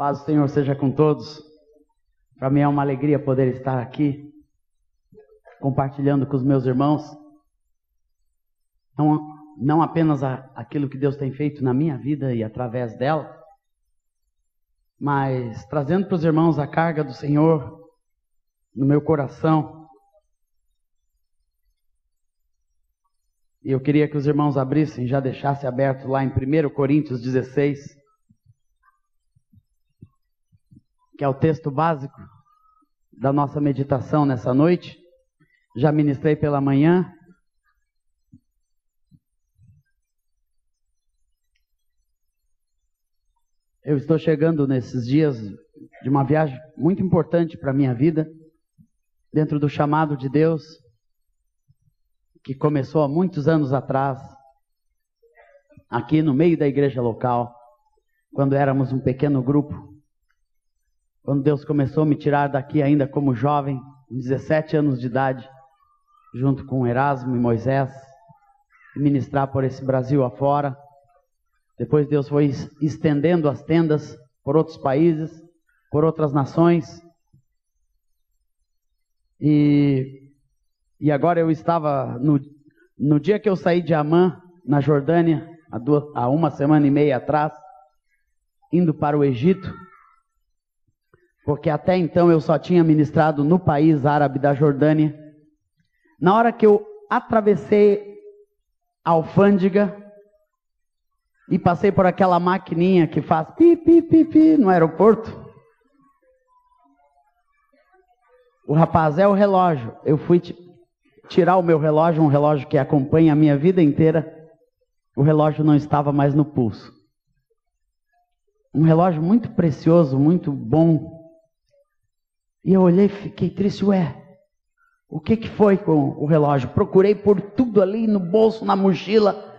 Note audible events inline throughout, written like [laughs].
Paz do Senhor seja com todos. Para mim é uma alegria poder estar aqui, compartilhando com os meus irmãos, não, não apenas a, aquilo que Deus tem feito na minha vida e através dela, mas trazendo para os irmãos a carga do Senhor no meu coração. E eu queria que os irmãos abrissem, já deixasse aberto lá em 1 Coríntios 16. Que é o texto básico da nossa meditação nessa noite. Já ministrei pela manhã. Eu estou chegando nesses dias de uma viagem muito importante para a minha vida, dentro do chamado de Deus, que começou há muitos anos atrás, aqui no meio da igreja local, quando éramos um pequeno grupo quando Deus começou a me tirar daqui ainda como jovem, com 17 anos de idade, junto com Erasmo e Moisés, ministrar por esse Brasil afora. Depois Deus foi estendendo as tendas por outros países, por outras nações. E, e agora eu estava, no, no dia que eu saí de Amã, na Jordânia, há, duas, há uma semana e meia atrás, indo para o Egito, porque até então eu só tinha ministrado no país árabe da Jordânia. Na hora que eu atravessei a alfândega e passei por aquela maquininha que faz pi, pi, pi, pi no aeroporto, o rapaz é o relógio. Eu fui tirar o meu relógio, um relógio que acompanha a minha vida inteira. O relógio não estava mais no pulso. Um relógio muito precioso, muito bom, e eu olhei e fiquei triste, ué, o que, que foi com o relógio? Procurei por tudo ali no bolso, na mochila.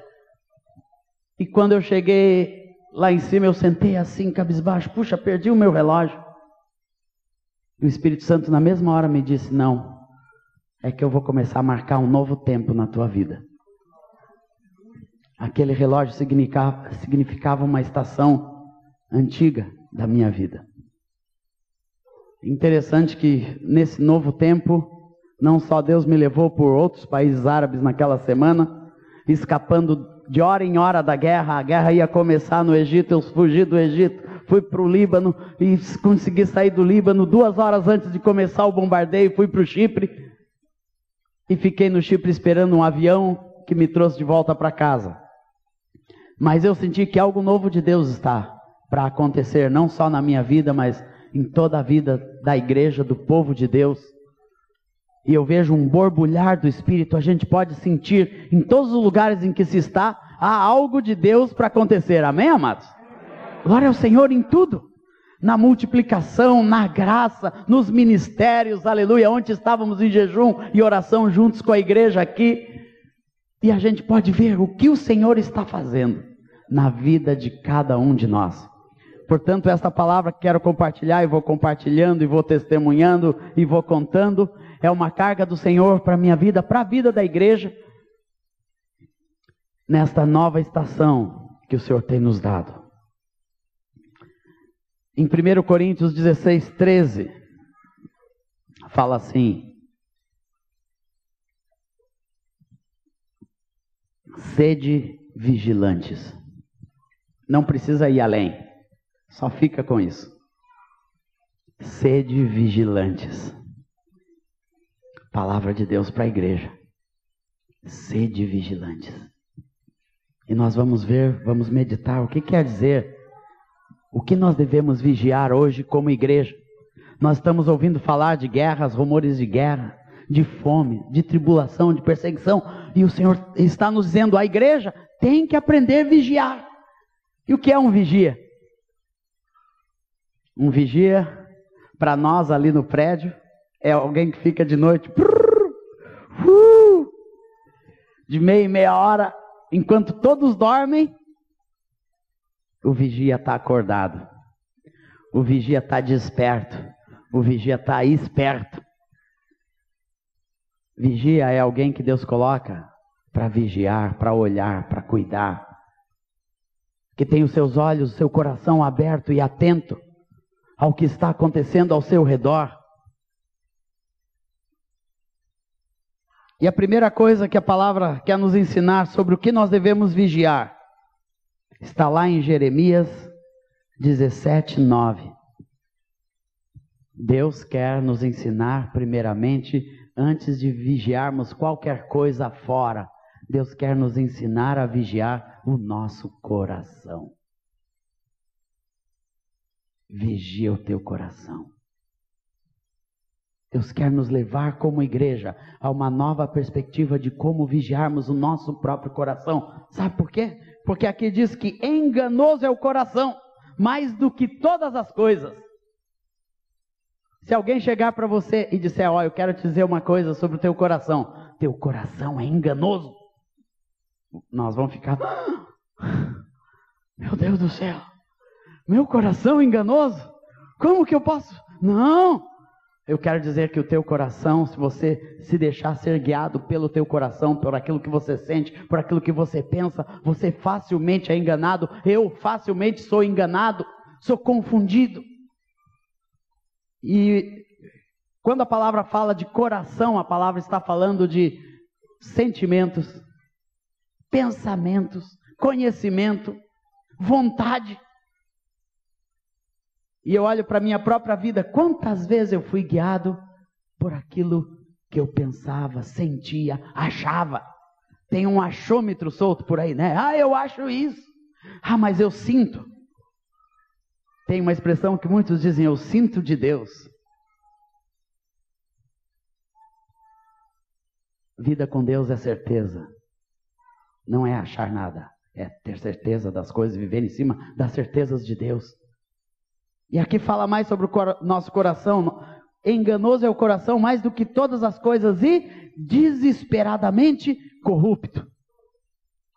E quando eu cheguei lá em cima, eu sentei assim, cabisbaixo, puxa, perdi o meu relógio. E o Espírito Santo, na mesma hora, me disse: Não, é que eu vou começar a marcar um novo tempo na tua vida. Aquele relógio significava, significava uma estação antiga da minha vida. Interessante que nesse novo tempo, não só Deus me levou por outros países árabes naquela semana, escapando de hora em hora da guerra, a guerra ia começar no Egito, eu fugi do Egito, fui para o Líbano e consegui sair do Líbano duas horas antes de começar o bombardeio, fui para o Chipre e fiquei no Chipre esperando um avião que me trouxe de volta para casa. Mas eu senti que algo novo de Deus está para acontecer, não só na minha vida, mas em toda a vida da igreja, do povo de Deus. E eu vejo um borbulhar do Espírito, a gente pode sentir em todos os lugares em que se está, há algo de Deus para acontecer. Amém, amados? Glória ao Senhor em tudo. Na multiplicação, na graça, nos ministérios, aleluia, onde estávamos em jejum e oração juntos com a igreja aqui. E a gente pode ver o que o Senhor está fazendo na vida de cada um de nós. Portanto, esta palavra que quero compartilhar e vou compartilhando e vou testemunhando e vou contando é uma carga do Senhor para a minha vida, para a vida da igreja, nesta nova estação que o Senhor tem nos dado. Em 1 Coríntios 16, 13, fala assim: Sede vigilantes. Não precisa ir além. Só fica com isso. Sede vigilantes. Palavra de Deus para a igreja. Sede vigilantes. E nós vamos ver, vamos meditar o que quer dizer, o que nós devemos vigiar hoje como igreja. Nós estamos ouvindo falar de guerras, rumores de guerra, de fome, de tribulação, de perseguição, e o Senhor está nos dizendo: a igreja tem que aprender a vigiar. E o que é um vigia? Um vigia, para nós ali no prédio, é alguém que fica de noite, uh, de meia e meia hora, enquanto todos dormem, o vigia está acordado, o vigia está desperto, o vigia está esperto. Vigia é alguém que Deus coloca para vigiar, para olhar, para cuidar, que tem os seus olhos, o seu coração aberto e atento ao que está acontecendo ao seu redor. E a primeira coisa que a palavra quer nos ensinar sobre o que nós devemos vigiar está lá em Jeremias 17, 9. Deus quer nos ensinar, primeiramente, antes de vigiarmos qualquer coisa fora, Deus quer nos ensinar a vigiar o nosso coração. Vigia o teu coração. Deus quer nos levar como igreja a uma nova perspectiva de como vigiarmos o nosso próprio coração. Sabe por quê? Porque aqui diz que enganoso é o coração, mais do que todas as coisas. Se alguém chegar para você e disser, ó, oh, eu quero te dizer uma coisa sobre o teu coração, teu coração é enganoso. Nós vamos ficar, meu Deus do céu, meu coração enganoso? Como que eu posso? Não, eu quero dizer que o teu coração, se você se deixar ser guiado pelo teu coração, por aquilo que você sente, por aquilo que você pensa, você facilmente é enganado. Eu facilmente sou enganado, sou confundido. E quando a palavra fala de coração, a palavra está falando de sentimentos, pensamentos, conhecimento, vontade. E eu olho para a minha própria vida, quantas vezes eu fui guiado por aquilo que eu pensava, sentia, achava. Tem um achômetro solto por aí, né? Ah, eu acho isso. Ah, mas eu sinto. Tem uma expressão que muitos dizem, eu sinto de Deus. Vida com Deus é certeza. Não é achar nada, é ter certeza das coisas, viver em cima das certezas de Deus. E aqui fala mais sobre o nosso coração. Enganoso é o coração mais do que todas as coisas e desesperadamente corrupto.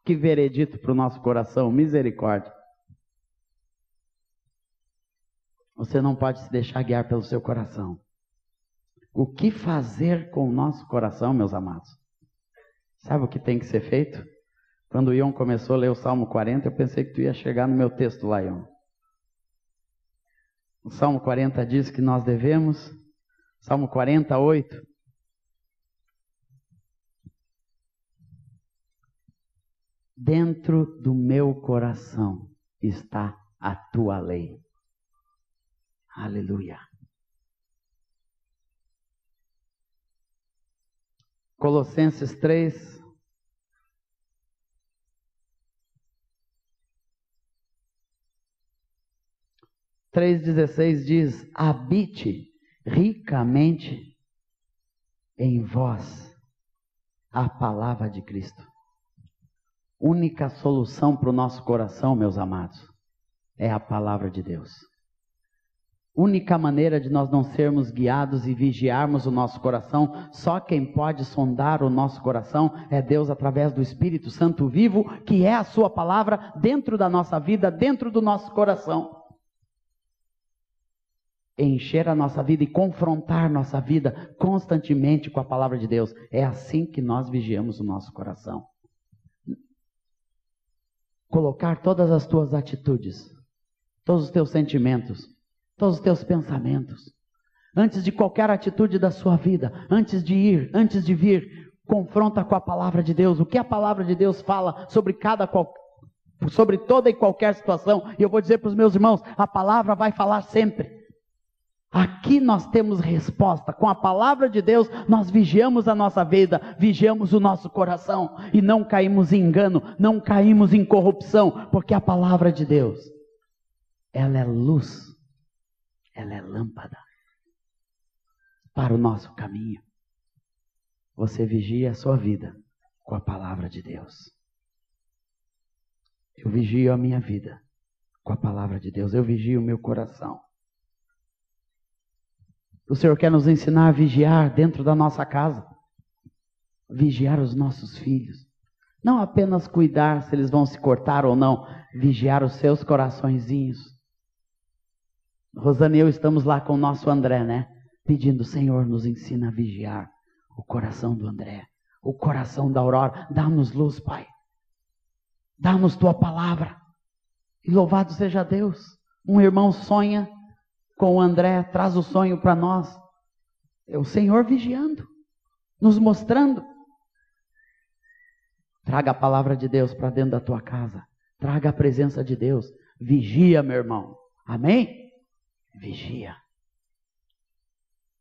Que veredito para o nosso coração, misericórdia. Você não pode se deixar guiar pelo seu coração. O que fazer com o nosso coração, meus amados? Sabe o que tem que ser feito? Quando o Ion começou a ler o Salmo 40, eu pensei que tu ia chegar no meu texto lá, Ion. O Salmo 40 diz que nós devemos, Salmo 48, dentro do meu coração está a tua lei. Aleluia. Colossenses 3, 3,16 diz: habite ricamente em vós a palavra de Cristo. Única solução para o nosso coração, meus amados, é a palavra de Deus. Única maneira de nós não sermos guiados e vigiarmos o nosso coração, só quem pode sondar o nosso coração é Deus através do Espírito Santo vivo, que é a Sua palavra dentro da nossa vida, dentro do nosso coração encher a nossa vida e confrontar nossa vida constantemente com a palavra de Deus. É assim que nós vigiamos o nosso coração. Colocar todas as tuas atitudes, todos os teus sentimentos, todos os teus pensamentos, antes de qualquer atitude da sua vida, antes de ir, antes de vir, confronta com a palavra de Deus. O que a palavra de Deus fala sobre cada sobre toda e qualquer situação. E eu vou dizer para os meus irmãos, a palavra vai falar sempre. Aqui nós temos resposta. Com a palavra de Deus, nós vigiamos a nossa vida, vigiamos o nosso coração e não caímos em engano, não caímos em corrupção, porque a palavra de Deus, ela é luz, ela é lâmpada para o nosso caminho. Você vigia a sua vida com a palavra de Deus. Eu vigio a minha vida com a palavra de Deus, eu vigio o meu coração. O Senhor quer nos ensinar a vigiar dentro da nossa casa, vigiar os nossos filhos. Não apenas cuidar se eles vão se cortar ou não, vigiar os seus coraçõezinhos. Rosana e eu estamos lá com o nosso André, né? Pedindo, Senhor, nos ensina a vigiar o coração do André, o coração da Aurora. Dá-nos luz, Pai. Dá-nos tua palavra. E louvado seja Deus. Um irmão sonha com o André, traz o sonho para nós. É o Senhor vigiando, nos mostrando. Traga a palavra de Deus para dentro da tua casa. Traga a presença de Deus. Vigia, meu irmão. Amém? Vigia.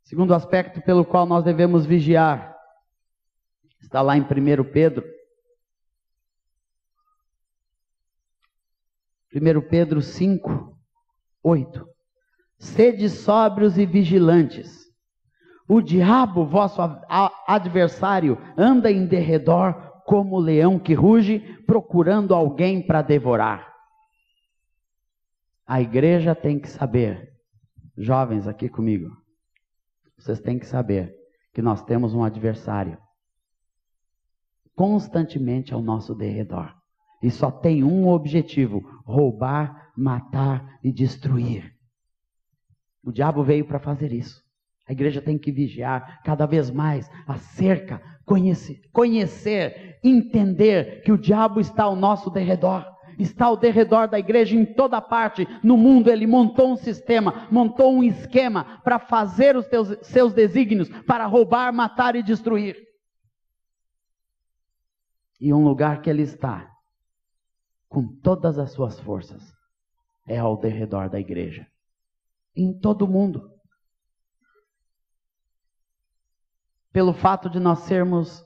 Segundo aspecto pelo qual nós devemos vigiar, está lá em 1 Pedro. 1 Pedro 5, 8. Sede sóbrios e vigilantes. O diabo, vosso adversário, anda em derredor como leão que ruge, procurando alguém para devorar. A igreja tem que saber, jovens aqui comigo, vocês têm que saber que nós temos um adversário constantemente ao nosso derredor. E só tem um objetivo: roubar, matar e destruir. O diabo veio para fazer isso. A igreja tem que vigiar cada vez mais acerca, conhecer, conhecer, entender que o diabo está ao nosso derredor. Está ao derredor da igreja em toda parte. No mundo ele montou um sistema, montou um esquema para fazer os teus, seus desígnios, para roubar, matar e destruir. E um lugar que ele está, com todas as suas forças, é ao derredor da igreja. Em todo mundo. pelo fato de nós sermos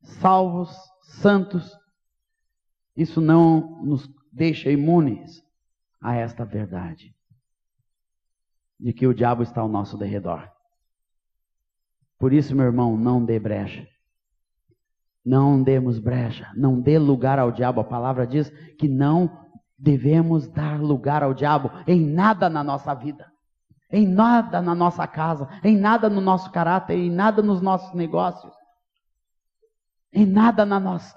salvos, santos, isso não nos deixa imunes a esta verdade de que o diabo está ao nosso derredor. Por isso, meu irmão, não dê brecha. Não demos brecha, não dê lugar ao diabo. A palavra diz que não devemos dar lugar ao diabo em nada na nossa vida em nada na nossa casa, em nada no nosso caráter, em nada nos nossos negócios, em nada na nossa,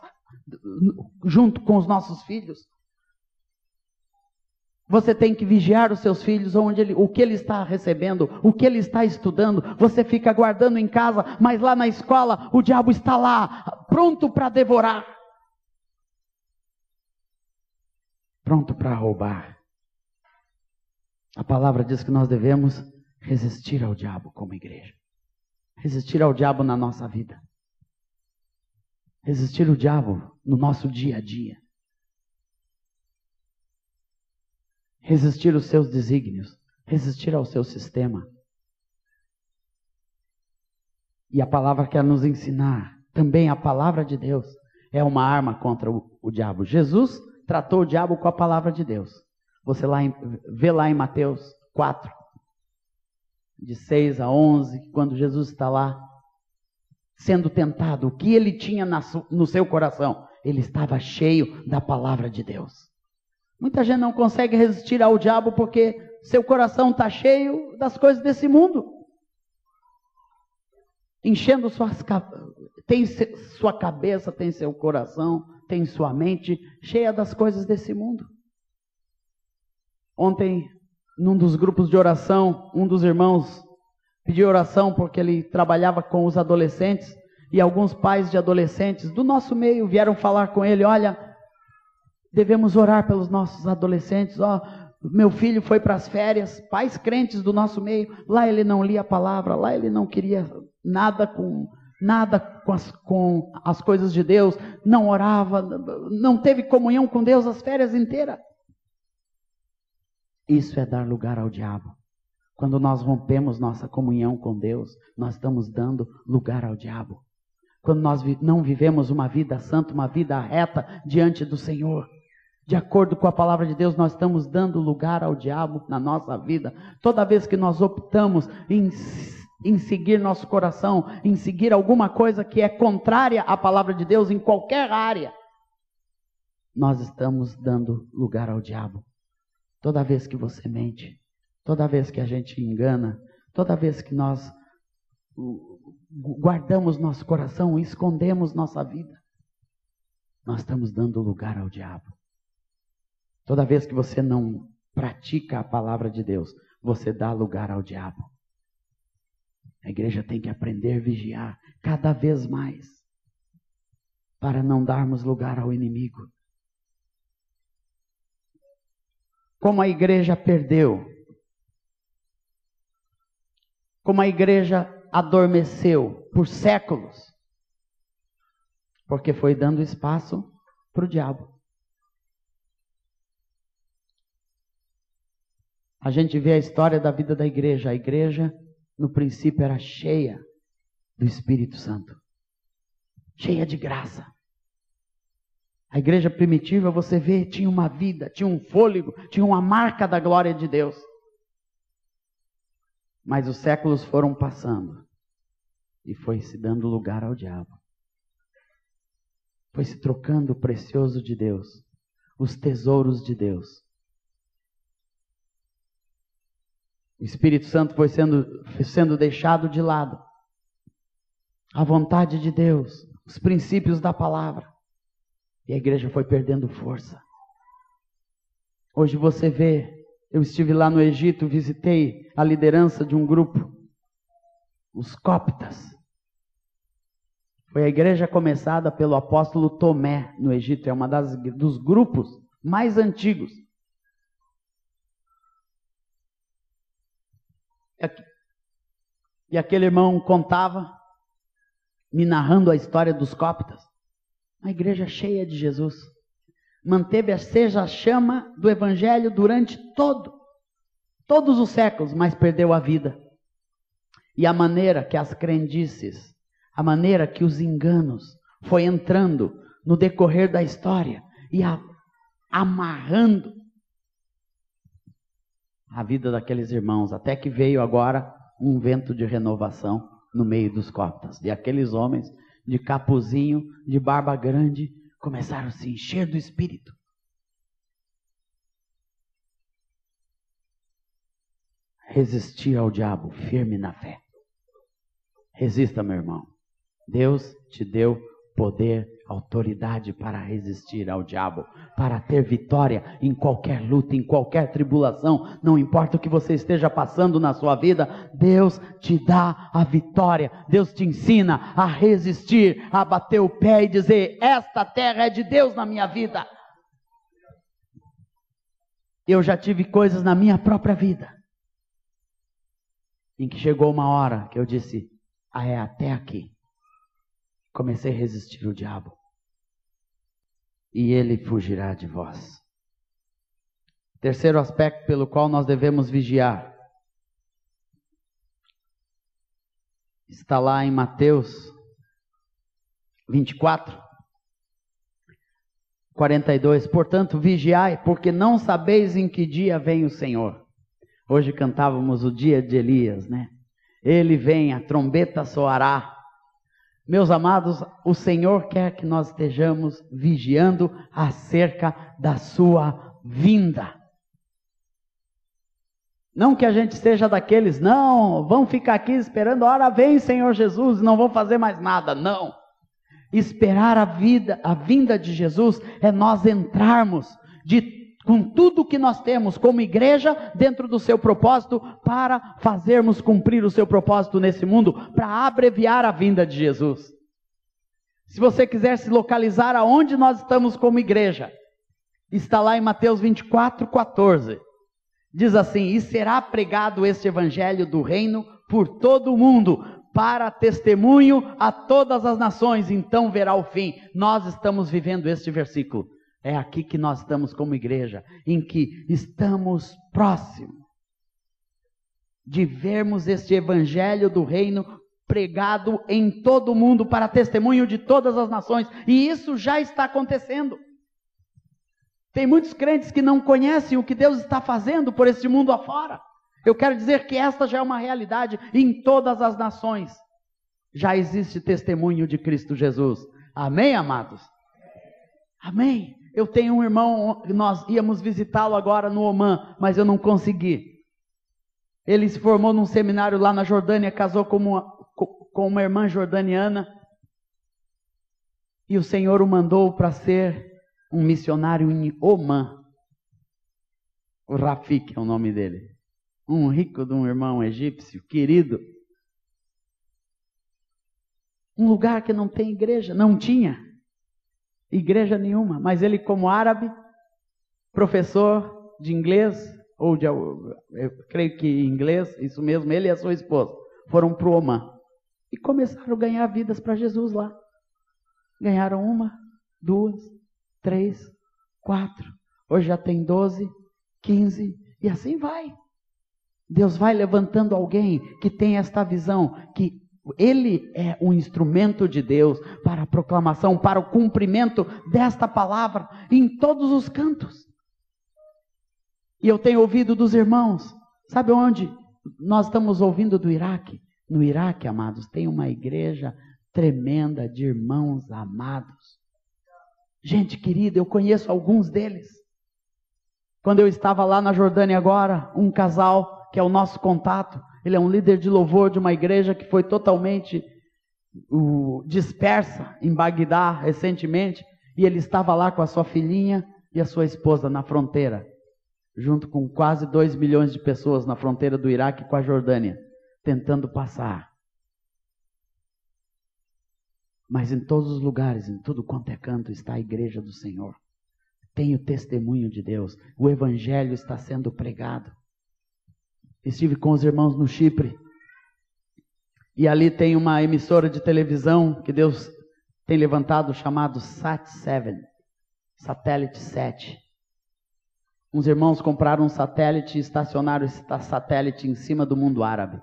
junto com os nossos filhos. Você tem que vigiar os seus filhos, onde ele, o que ele está recebendo, o que ele está estudando. Você fica guardando em casa, mas lá na escola o diabo está lá, pronto para devorar, pronto para roubar. A palavra diz que nós devemos resistir ao diabo como igreja. Resistir ao diabo na nossa vida. Resistir ao diabo no nosso dia a dia. Resistir os seus desígnios. Resistir ao seu sistema. E a palavra quer nos ensinar. Também a palavra de Deus é uma arma contra o, o diabo. Jesus tratou o diabo com a palavra de Deus. Você lá vê lá em Mateus 4, de 6 a 11, quando Jesus está lá sendo tentado, o que ele tinha no seu coração? Ele estava cheio da palavra de Deus. Muita gente não consegue resistir ao diabo porque seu coração está cheio das coisas desse mundo. Enchendo suas tem sua cabeça, tem seu coração, tem sua mente cheia das coisas desse mundo. Ontem, num dos grupos de oração, um dos irmãos pediu oração porque ele trabalhava com os adolescentes e alguns pais de adolescentes do nosso meio vieram falar com ele: Olha, devemos orar pelos nossos adolescentes. Ó, meu filho foi para as férias, pais crentes do nosso meio, lá ele não lia a palavra, lá ele não queria nada com nada com as, com as coisas de Deus, não orava, não teve comunhão com Deus as férias inteiras. Isso é dar lugar ao diabo. Quando nós rompemos nossa comunhão com Deus, nós estamos dando lugar ao diabo. Quando nós não vivemos uma vida santa, uma vida reta diante do Senhor, de acordo com a palavra de Deus, nós estamos dando lugar ao diabo na nossa vida. Toda vez que nós optamos em, em seguir nosso coração, em seguir alguma coisa que é contrária à palavra de Deus em qualquer área, nós estamos dando lugar ao diabo. Toda vez que você mente, toda vez que a gente engana, toda vez que nós guardamos nosso coração escondemos nossa vida, nós estamos dando lugar ao diabo. Toda vez que você não pratica a palavra de Deus, você dá lugar ao diabo. A igreja tem que aprender a vigiar cada vez mais para não darmos lugar ao inimigo. Como a igreja perdeu como a igreja adormeceu por séculos, porque foi dando espaço para o diabo. A gente vê a história da vida da igreja. A igreja, no princípio, era cheia do Espírito Santo, cheia de graça. A igreja primitiva, você vê, tinha uma vida, tinha um fôlego, tinha uma marca da glória de Deus. Mas os séculos foram passando e foi se dando lugar ao diabo. Foi se trocando o precioso de Deus, os tesouros de Deus. O Espírito Santo foi sendo, foi sendo deixado de lado. A vontade de Deus, os princípios da palavra. E a igreja foi perdendo força. Hoje você vê, eu estive lá no Egito, visitei a liderança de um grupo, os coptas. Foi a igreja começada pelo apóstolo Tomé no Egito, é uma das dos grupos mais antigos. E aquele irmão contava, me narrando a história dos coptas. Uma igreja cheia de Jesus. Manteve a seja a chama do evangelho durante todo, todos os séculos, mas perdeu a vida. E a maneira que as crendices, a maneira que os enganos foi entrando no decorrer da história e a, amarrando a vida daqueles irmãos, até que veio agora um vento de renovação no meio dos coptas. E aqueles homens de capuzinho, de barba grande, começaram a se encher do espírito. Resistir ao diabo firme na fé. Resista, meu irmão. Deus te deu poder autoridade para resistir ao diabo, para ter vitória em qualquer luta, em qualquer tribulação, não importa o que você esteja passando na sua vida, Deus te dá a vitória, Deus te ensina a resistir, a bater o pé e dizer: Esta terra é de Deus na minha vida. Eu já tive coisas na minha própria vida, em que chegou uma hora que eu disse: Ah, é até aqui. Comecei a resistir o diabo e ele fugirá de vós. Terceiro aspecto pelo qual nós devemos vigiar está lá em Mateus 24, 42. Portanto, vigiai, porque não sabeis em que dia vem o Senhor. Hoje cantávamos o dia de Elias, né? Ele vem, a trombeta soará, meus amados, o Senhor quer que nós estejamos vigiando acerca da sua vinda. Não que a gente seja daqueles, não, vão ficar aqui esperando, a hora vem Senhor Jesus, não vão fazer mais nada, não. Esperar a vida, a vinda de Jesus é nós entrarmos de com tudo que nós temos como igreja dentro do seu propósito para fazermos cumprir o seu propósito nesse mundo, para abreviar a vinda de Jesus. Se você quiser se localizar aonde nós estamos como igreja, está lá em Mateus 24, 14. Diz assim: E será pregado este evangelho do reino por todo o mundo, para testemunho a todas as nações, então verá o fim. Nós estamos vivendo este versículo. É aqui que nós estamos como igreja, em que estamos próximos de vermos este evangelho do reino pregado em todo o mundo para testemunho de todas as nações, e isso já está acontecendo. Tem muitos crentes que não conhecem o que Deus está fazendo por este mundo afora. Eu quero dizer que esta já é uma realidade em todas as nações. Já existe testemunho de Cristo Jesus. Amém, amados? Amém. Eu tenho um irmão, nós íamos visitá-lo agora no Oman, mas eu não consegui. Ele se formou num seminário lá na Jordânia, casou com uma, com uma irmã jordaniana. E o Senhor o mandou para ser um missionário em Oman. O Rafik é o nome dele. Um rico de um irmão egípcio, querido. Um lugar que não tem igreja, não tinha igreja nenhuma, mas ele, como árabe, professor de inglês, ou de, eu creio que inglês, isso mesmo, ele e a sua esposa, foram para o Oman e começaram a ganhar vidas para Jesus lá. Ganharam uma, duas, três, quatro. Hoje já tem doze, quinze e assim vai. Deus vai levantando alguém que tem esta visão, que ele é um instrumento de Deus para a proclamação, para o cumprimento desta palavra em todos os cantos. E eu tenho ouvido dos irmãos, sabe onde? Nós estamos ouvindo do Iraque. No Iraque, amados, tem uma igreja tremenda de irmãos amados. Gente querida, eu conheço alguns deles. Quando eu estava lá na Jordânia agora, um casal que é o nosso contato, ele é um líder de louvor de uma igreja que foi totalmente dispersa em Bagdá recentemente, e ele estava lá com a sua filhinha e a sua esposa na fronteira, junto com quase 2 milhões de pessoas na fronteira do Iraque com a Jordânia, tentando passar. Mas em todos os lugares, em tudo quanto é canto, está a igreja do Senhor. Tem o testemunho de Deus. O evangelho está sendo pregado. Estive com os irmãos no Chipre. E ali tem uma emissora de televisão que Deus tem levantado chamado Sat7, Satélite 7. Uns irmãos compraram um satélite e estacionaram esse satélite em cima do mundo árabe.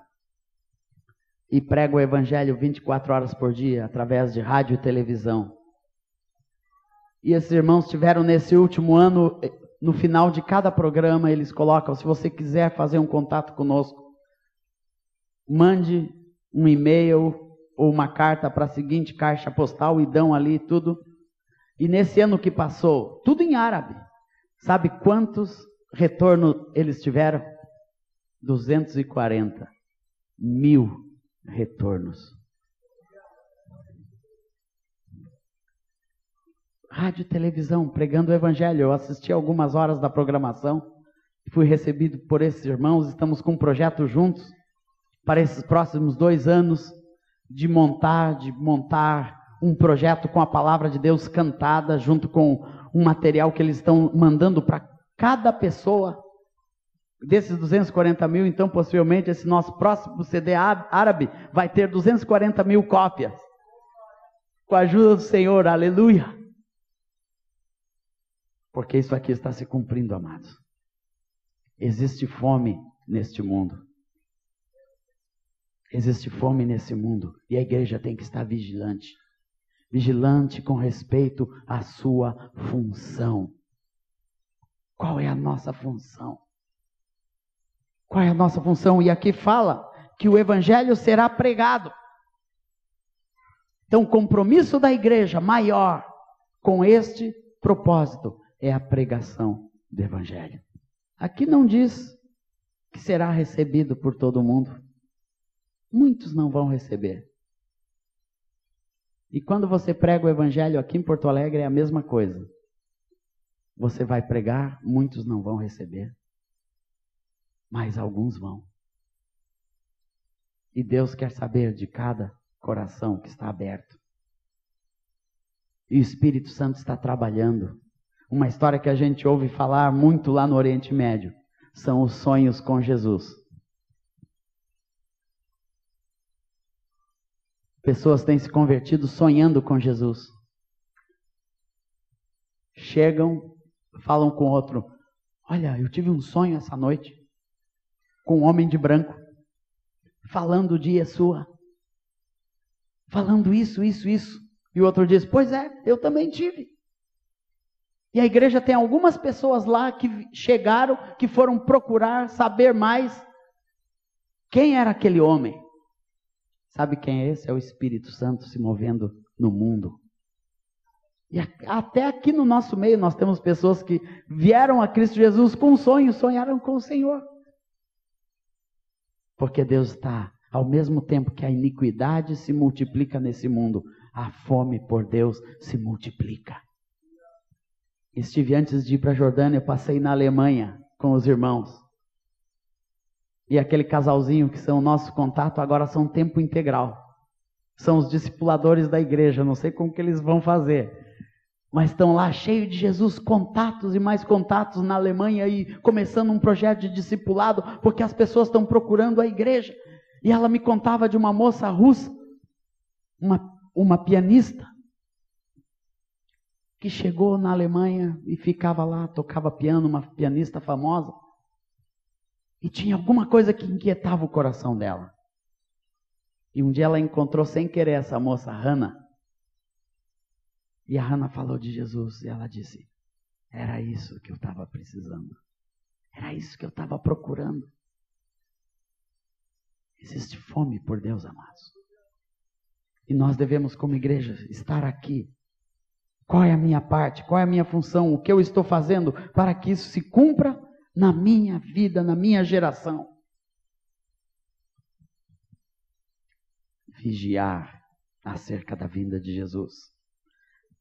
E pregam o evangelho 24 horas por dia através de rádio e televisão. E esses irmãos tiveram nesse último ano no final de cada programa eles colocam: se você quiser fazer um contato conosco, mande um e-mail ou uma carta para a seguinte caixa postal e dão ali tudo. E nesse ano que passou, tudo em árabe. Sabe quantos retornos eles tiveram? 240 mil retornos. Rádio e televisão, pregando o evangelho. Eu assisti algumas horas da programação, fui recebido por esses irmãos. Estamos com um projeto juntos para esses próximos dois anos de montar, de montar um projeto com a palavra de Deus cantada, junto com um material que eles estão mandando para cada pessoa. Desses 240 mil, então, possivelmente, esse nosso próximo CD árabe vai ter 240 mil cópias. Com a ajuda do Senhor, aleluia. Porque isso aqui está se cumprindo, amados. Existe fome neste mundo. Existe fome nesse mundo e a igreja tem que estar vigilante. Vigilante com respeito à sua função. Qual é a nossa função? Qual é a nossa função? E aqui fala que o evangelho será pregado. Então, o compromisso da igreja maior com este propósito é a pregação do Evangelho. Aqui não diz que será recebido por todo mundo. Muitos não vão receber. E quando você prega o Evangelho aqui em Porto Alegre, é a mesma coisa. Você vai pregar, muitos não vão receber, mas alguns vão. E Deus quer saber de cada coração que está aberto. E o Espírito Santo está trabalhando uma história que a gente ouve falar muito lá no Oriente Médio são os sonhos com Jesus. Pessoas têm se convertido sonhando com Jesus. Chegam, falam com outro: Olha, eu tive um sonho essa noite com um homem de branco, falando dia sua, falando isso, isso, isso. E o outro diz: Pois é, eu também tive. E a igreja tem algumas pessoas lá que chegaram, que foram procurar saber mais quem era aquele homem. Sabe quem é esse? É o Espírito Santo se movendo no mundo. E até aqui no nosso meio nós temos pessoas que vieram a Cristo Jesus com um sonho, sonharam com o Senhor. Porque Deus está, ao mesmo tempo que a iniquidade se multiplica nesse mundo, a fome por Deus se multiplica. Estive antes de ir para a Jordânia, passei na Alemanha com os irmãos. E aquele casalzinho que são o nosso contato agora são tempo integral. São os discipuladores da igreja, não sei como que eles vão fazer. Mas estão lá cheios de Jesus, contatos e mais contatos na Alemanha e começando um projeto de discipulado, porque as pessoas estão procurando a igreja. E ela me contava de uma moça russa, uma, uma pianista, que chegou na Alemanha e ficava lá, tocava piano, uma pianista famosa. E tinha alguma coisa que inquietava o coração dela. E um dia ela encontrou sem querer essa moça, Hannah. E a Hannah falou de Jesus e ela disse: Era isso que eu estava precisando. Era isso que eu estava procurando. Existe fome por Deus, amados. E nós devemos, como igreja, estar aqui. Qual é a minha parte? Qual é a minha função? O que eu estou fazendo para que isso se cumpra na minha vida, na minha geração? Vigiar acerca da vinda de Jesus.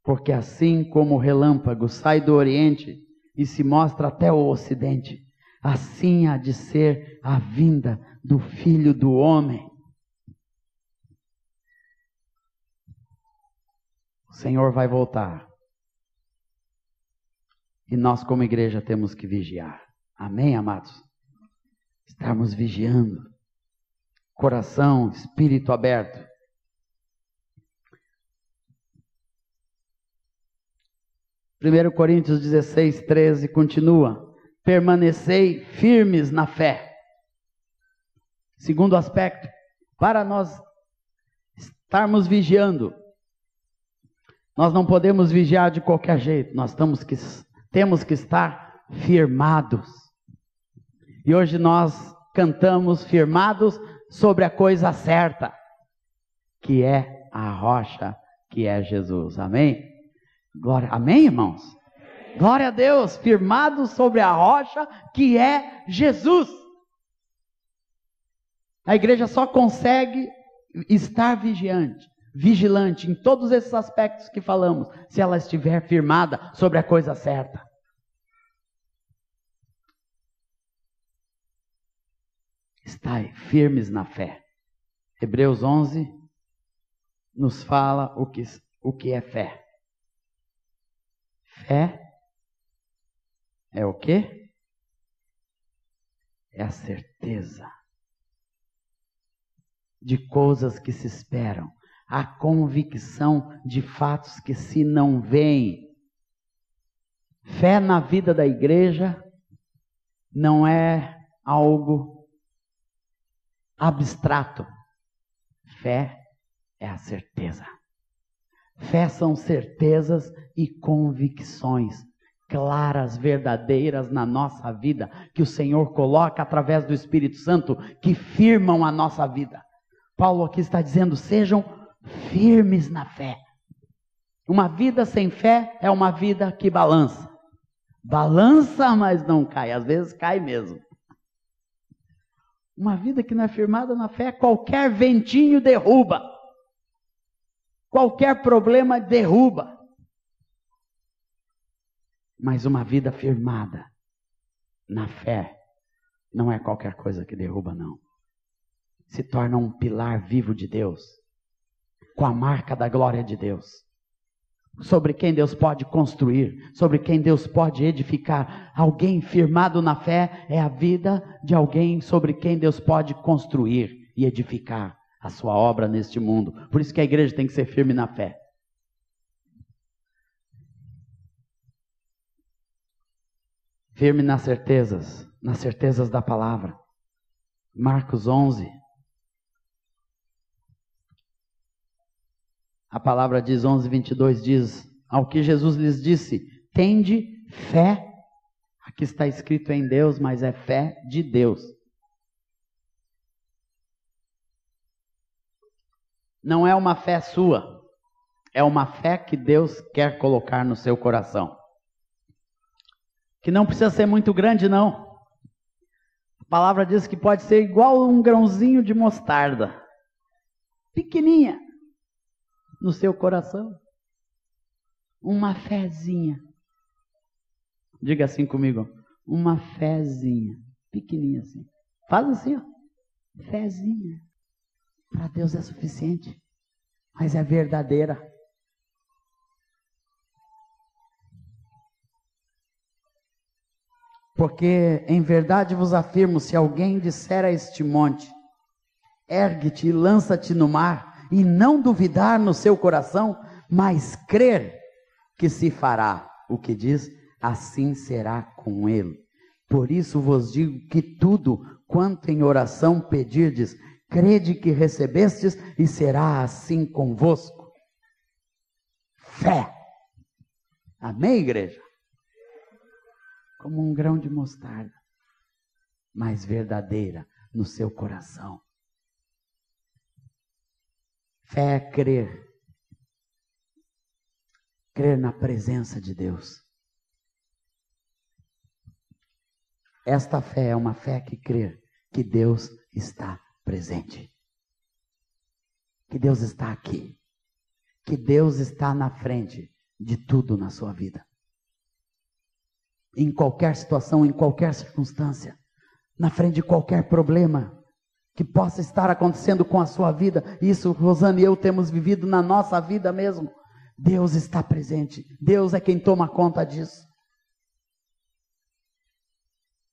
Porque assim como o relâmpago sai do Oriente e se mostra até o Ocidente, assim há de ser a vinda do Filho do Homem. O Senhor vai voltar. E nós, como igreja, temos que vigiar. Amém, amados? Estarmos vigiando. Coração, espírito aberto. Primeiro Coríntios 16, 13 continua. Permanecei firmes na fé Segundo aspecto, para nós estarmos vigiando, nós não podemos vigiar de qualquer jeito, nós temos que, temos que estar firmados. E hoje nós cantamos firmados sobre a coisa certa, que é a rocha, que é Jesus. Amém? Glória, amém, irmãos? Glória a Deus, firmados sobre a rocha, que é Jesus. A igreja só consegue estar vigiante, vigilante em todos esses aspectos que falamos, se ela estiver firmada sobre a coisa certa. Estai firmes na fé. Hebreus 11 nos fala o que, o que é fé. Fé é o quê? É a certeza de coisas que se esperam, a convicção de fatos que se não veem. Fé na vida da igreja não é algo abstrato. Fé é a certeza. Fé são certezas e convicções claras, verdadeiras na nossa vida, que o Senhor coloca através do Espírito Santo, que firmam a nossa vida. Paulo aqui está dizendo: sejam firmes na fé. Uma vida sem fé é uma vida que balança. Balança, mas não cai. Às vezes cai mesmo. Uma vida que não é firmada na fé, qualquer ventinho derruba. Qualquer problema derruba. Mas uma vida firmada na fé não é qualquer coisa que derruba, não se torna um pilar vivo de Deus, com a marca da glória de Deus, sobre quem Deus pode construir, sobre quem Deus pode edificar. Alguém firmado na fé é a vida de alguém sobre quem Deus pode construir e edificar a sua obra neste mundo. Por isso que a igreja tem que ser firme na fé. Firme nas certezas, nas certezas da palavra. Marcos 11, A palavra diz, 11, 22 diz, ao que Jesus lhes disse, tende fé. Aqui está escrito em Deus, mas é fé de Deus. Não é uma fé sua, é uma fé que Deus quer colocar no seu coração. Que não precisa ser muito grande, não. A palavra diz que pode ser igual um grãozinho de mostarda, pequenininha no seu coração. Uma fezinha. Diga assim comigo. Uma fezinha. Pequenininha assim. Faz assim, ó. Fezinha. Para Deus é suficiente. Mas é verdadeira. Porque em verdade vos afirmo: se alguém disser a este monte, Ergue-te e lança-te no mar, e não duvidar no seu coração, mas crer que se fará o que diz, assim será com ele. Por isso vos digo que tudo quanto em oração pedirdes, crede que recebestes e será assim convosco. Fé. Amém, igreja? Como um grão de mostarda, mas verdadeira no seu coração. Fé é crer. Crer na presença de Deus. Esta fé é uma fé que crê que Deus está presente. Que Deus está aqui. Que Deus está na frente de tudo na sua vida. Em qualquer situação, em qualquer circunstância, na frente de qualquer problema que possa estar acontecendo com a sua vida. Isso, Rosana e eu temos vivido na nossa vida mesmo. Deus está presente. Deus é quem toma conta disso.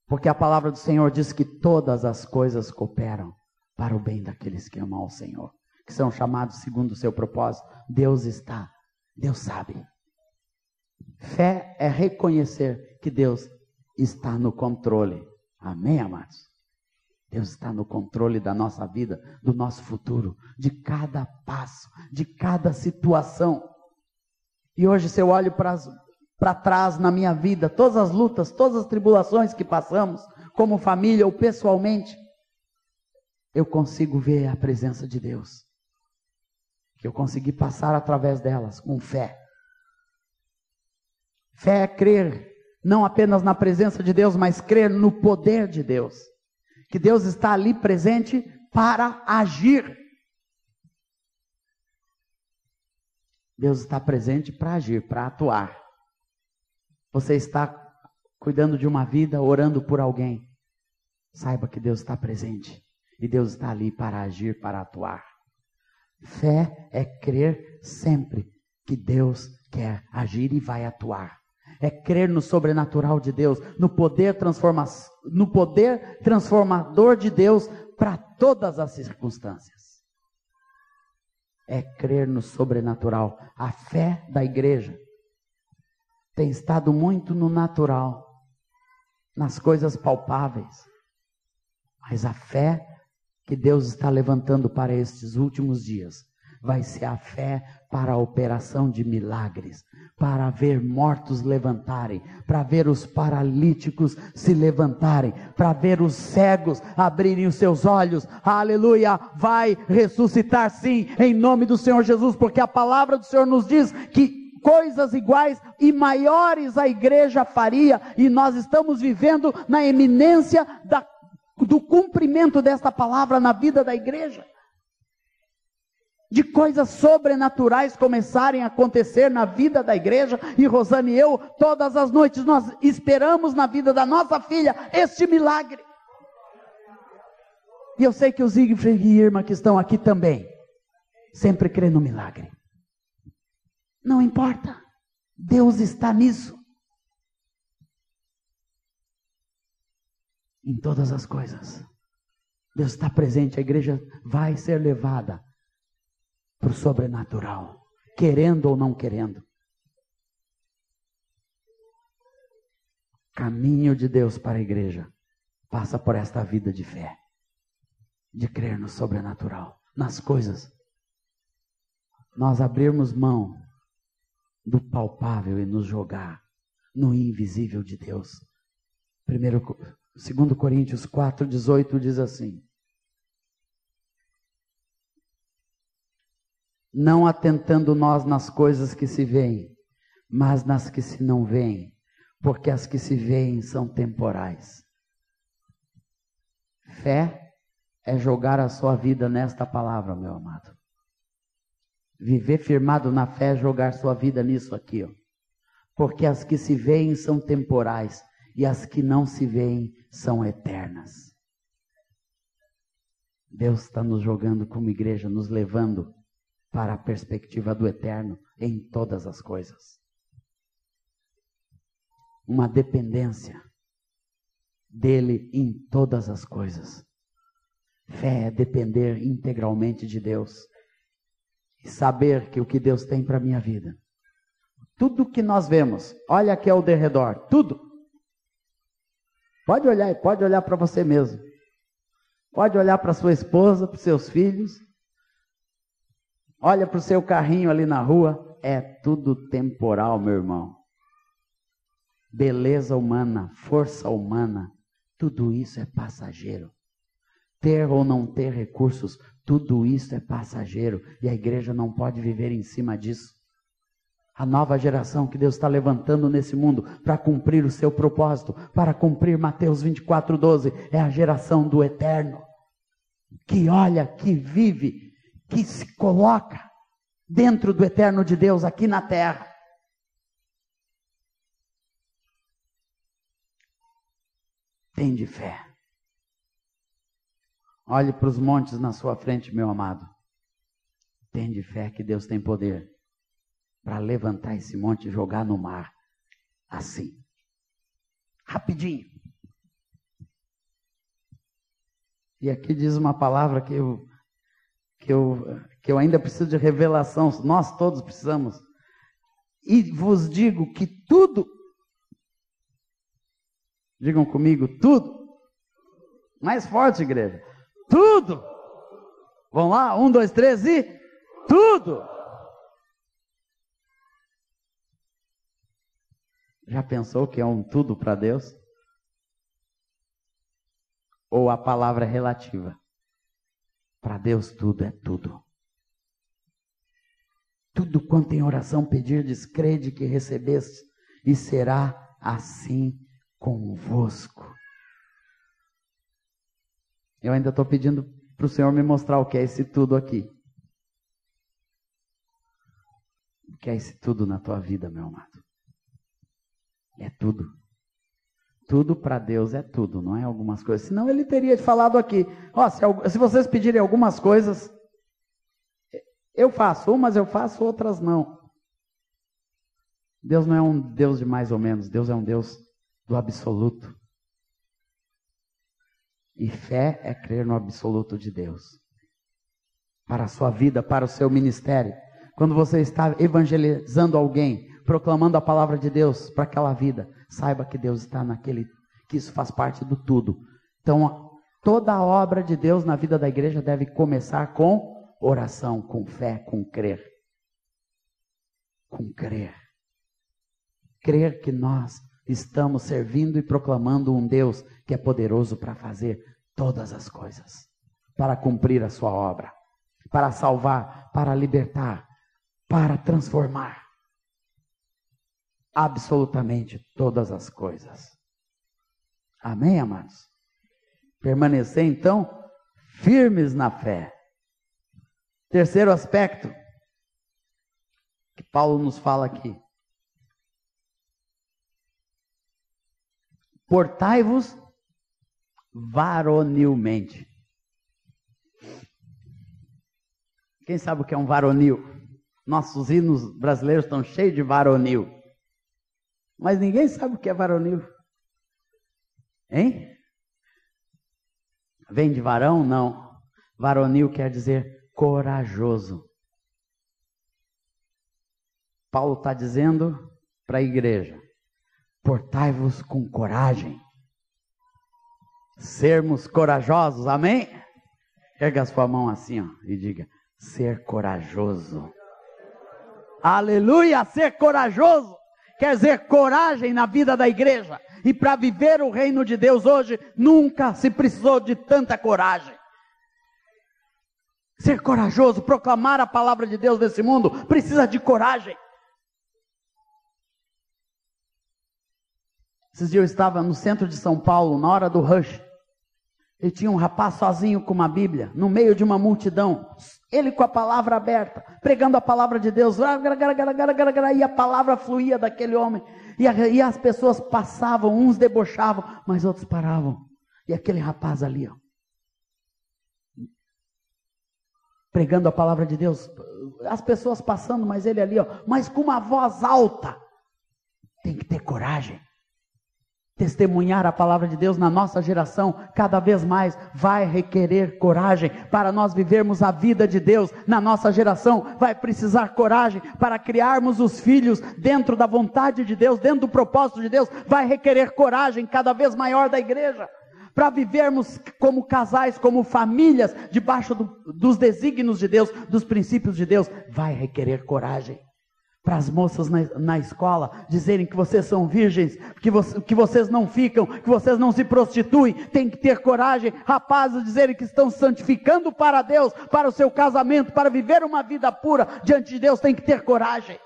Porque a palavra do Senhor diz que todas as coisas cooperam para o bem daqueles que amam ao Senhor, que são chamados segundo o seu propósito. Deus está, Deus sabe. Fé é reconhecer que Deus está no controle. Amém, amados? Deus está no controle da nossa vida, do nosso futuro, de cada passo, de cada situação. E hoje, se eu olho para trás na minha vida, todas as lutas, todas as tribulações que passamos, como família ou pessoalmente, eu consigo ver a presença de Deus. Que eu consegui passar através delas com fé. Fé é crer não apenas na presença de Deus, mas crer no poder de Deus. Que Deus está ali presente para agir. Deus está presente para agir, para atuar. Você está cuidando de uma vida, orando por alguém. Saiba que Deus está presente e Deus está ali para agir, para atuar. Fé é crer sempre que Deus quer agir e vai atuar. É crer no sobrenatural de Deus, no poder, transforma no poder transformador de Deus para todas as circunstâncias. É crer no sobrenatural. A fé da igreja tem estado muito no natural, nas coisas palpáveis. Mas a fé que Deus está levantando para estes últimos dias vai ser a fé para a operação de milagres, para ver mortos levantarem, para ver os paralíticos se levantarem, para ver os cegos abrirem os seus olhos. Aleluia! Vai ressuscitar sim, em nome do Senhor Jesus, porque a palavra do Senhor nos diz que coisas iguais e maiores a igreja faria, e nós estamos vivendo na eminência da, do cumprimento desta palavra na vida da igreja. De coisas sobrenaturais começarem a acontecer na vida da igreja, e Rosane e eu, todas as noites, nós esperamos na vida da nossa filha este milagre. E eu sei que os Igfred e Irma que estão aqui também, sempre crê no milagre. Não importa. Deus está nisso. Em todas as coisas. Deus está presente. A igreja vai ser levada para o sobrenatural. Querendo ou não querendo. Caminho de Deus para a igreja passa por esta vida de fé, de crer no sobrenatural, nas coisas. Nós abrirmos mão do palpável e nos jogar no invisível de Deus. Primeiro, 2 Coríntios 4, 18 diz assim: Não atentando nós nas coisas que se veem, mas nas que se não veem, porque as que se veem são temporais. Fé é jogar a sua vida nesta palavra, meu amado. Viver firmado na fé, jogar sua vida nisso aqui, ó. Porque as que se veem são temporais e as que não se veem são eternas. Deus está nos jogando como igreja, nos levando para a perspectiva do eterno em todas as coisas. Uma dependência dele em todas as coisas. Fé é depender integralmente de Deus e saber que o que Deus tem para a minha vida, tudo que nós vemos, olha aqui ao derredor, tudo. Pode olhar, pode olhar para você mesmo. Pode olhar para sua esposa, para seus filhos. Olha para o seu carrinho ali na rua. É tudo temporal, meu irmão. Beleza humana, força humana, tudo isso é passageiro. Ter ou não ter recursos, tudo isso é passageiro. E a igreja não pode viver em cima disso. A nova geração que Deus está levantando nesse mundo para cumprir o seu propósito, para cumprir Mateus 24, 12, é a geração do eterno. Que olha, que vive, que se coloca dentro do eterno de Deus aqui na terra. Tem de fé. Olhe para os montes na sua frente, meu amado. Tem de fé que Deus tem poder para levantar esse monte e jogar no mar. Assim. Rapidinho. E aqui diz uma palavra que eu, que eu, que eu ainda preciso de revelação. Nós todos precisamos. E vos digo que tudo Digam comigo, tudo. Mais forte, igreja. Tudo. Vamos lá? Um, dois, três e tudo. Já pensou que é um tudo para Deus? Ou a palavra é relativa? Para Deus tudo é tudo. Tudo quanto em oração pedirdes, crede que recebeste, e será assim convosco. Eu ainda estou pedindo para o Senhor me mostrar o que é esse tudo aqui. O que é esse tudo na tua vida, meu amado? É tudo. Tudo para Deus é tudo, não é algumas coisas. Senão ele teria falado aqui: ó, se, se vocês pedirem algumas coisas, eu faço, umas eu faço, outras não. Deus não é um Deus de mais ou menos, Deus é um Deus do absoluto. E fé é crer no absoluto de Deus. Para a sua vida, para o seu ministério. Quando você está evangelizando alguém, proclamando a palavra de Deus para aquela vida, saiba que Deus está naquele, que isso faz parte do tudo. Então, toda a obra de Deus na vida da igreja deve começar com oração, com fé, com crer. Com crer. Crer que nós estamos servindo e proclamando um Deus que é poderoso para fazer todas as coisas, para cumprir a sua obra, para salvar, para libertar, para transformar absolutamente todas as coisas. Amém, amados? Permanecer então firmes na fé. Terceiro aspecto que Paulo nos fala aqui portai-vos varonilmente. Quem sabe o que é um varonil? Nossos hinos brasileiros estão cheios de varonil. Mas ninguém sabe o que é varonil. Hein? Vem de varão? Não. Varonil quer dizer corajoso. Paulo está dizendo para a igreja: portai-vos com coragem. Sermos corajosos, amém? Erga a sua mão assim ó, e diga: ser corajoso. Aleluia, ser corajoso quer dizer coragem na vida da igreja. E para viver o reino de Deus hoje, nunca se precisou de tanta coragem. Ser corajoso, proclamar a palavra de Deus nesse mundo, precisa de coragem. Esses dias eu estava no centro de São Paulo, na hora do rush. E tinha um rapaz sozinho com uma Bíblia, no meio de uma multidão. Ele com a palavra aberta, pregando a palavra de Deus. E a palavra fluía daquele homem. E, as pessoas passavam, uns debochavam, mas outros paravam. E aquele rapaz ali, ó, pregando a palavra de Deus. As pessoas passando, mas ele ali, ó, mas com uma voz alta. Tem que ter coragem. Testemunhar a palavra de Deus na nossa geração cada vez mais vai requerer coragem para nós vivermos a vida de Deus na nossa geração. Vai precisar coragem para criarmos os filhos dentro da vontade de Deus, dentro do propósito de Deus. Vai requerer coragem cada vez maior da igreja para vivermos como casais, como famílias, debaixo do, dos desígnios de Deus, dos princípios de Deus. Vai requerer coragem para as moças na, na, escola dizerem que vocês são virgens, que, você, que vocês não ficam, que vocês não se prostituem, tem que ter coragem. Rapazes dizerem que estão santificando para Deus, para o seu casamento, para viver uma vida pura diante de Deus, tem que ter coragem.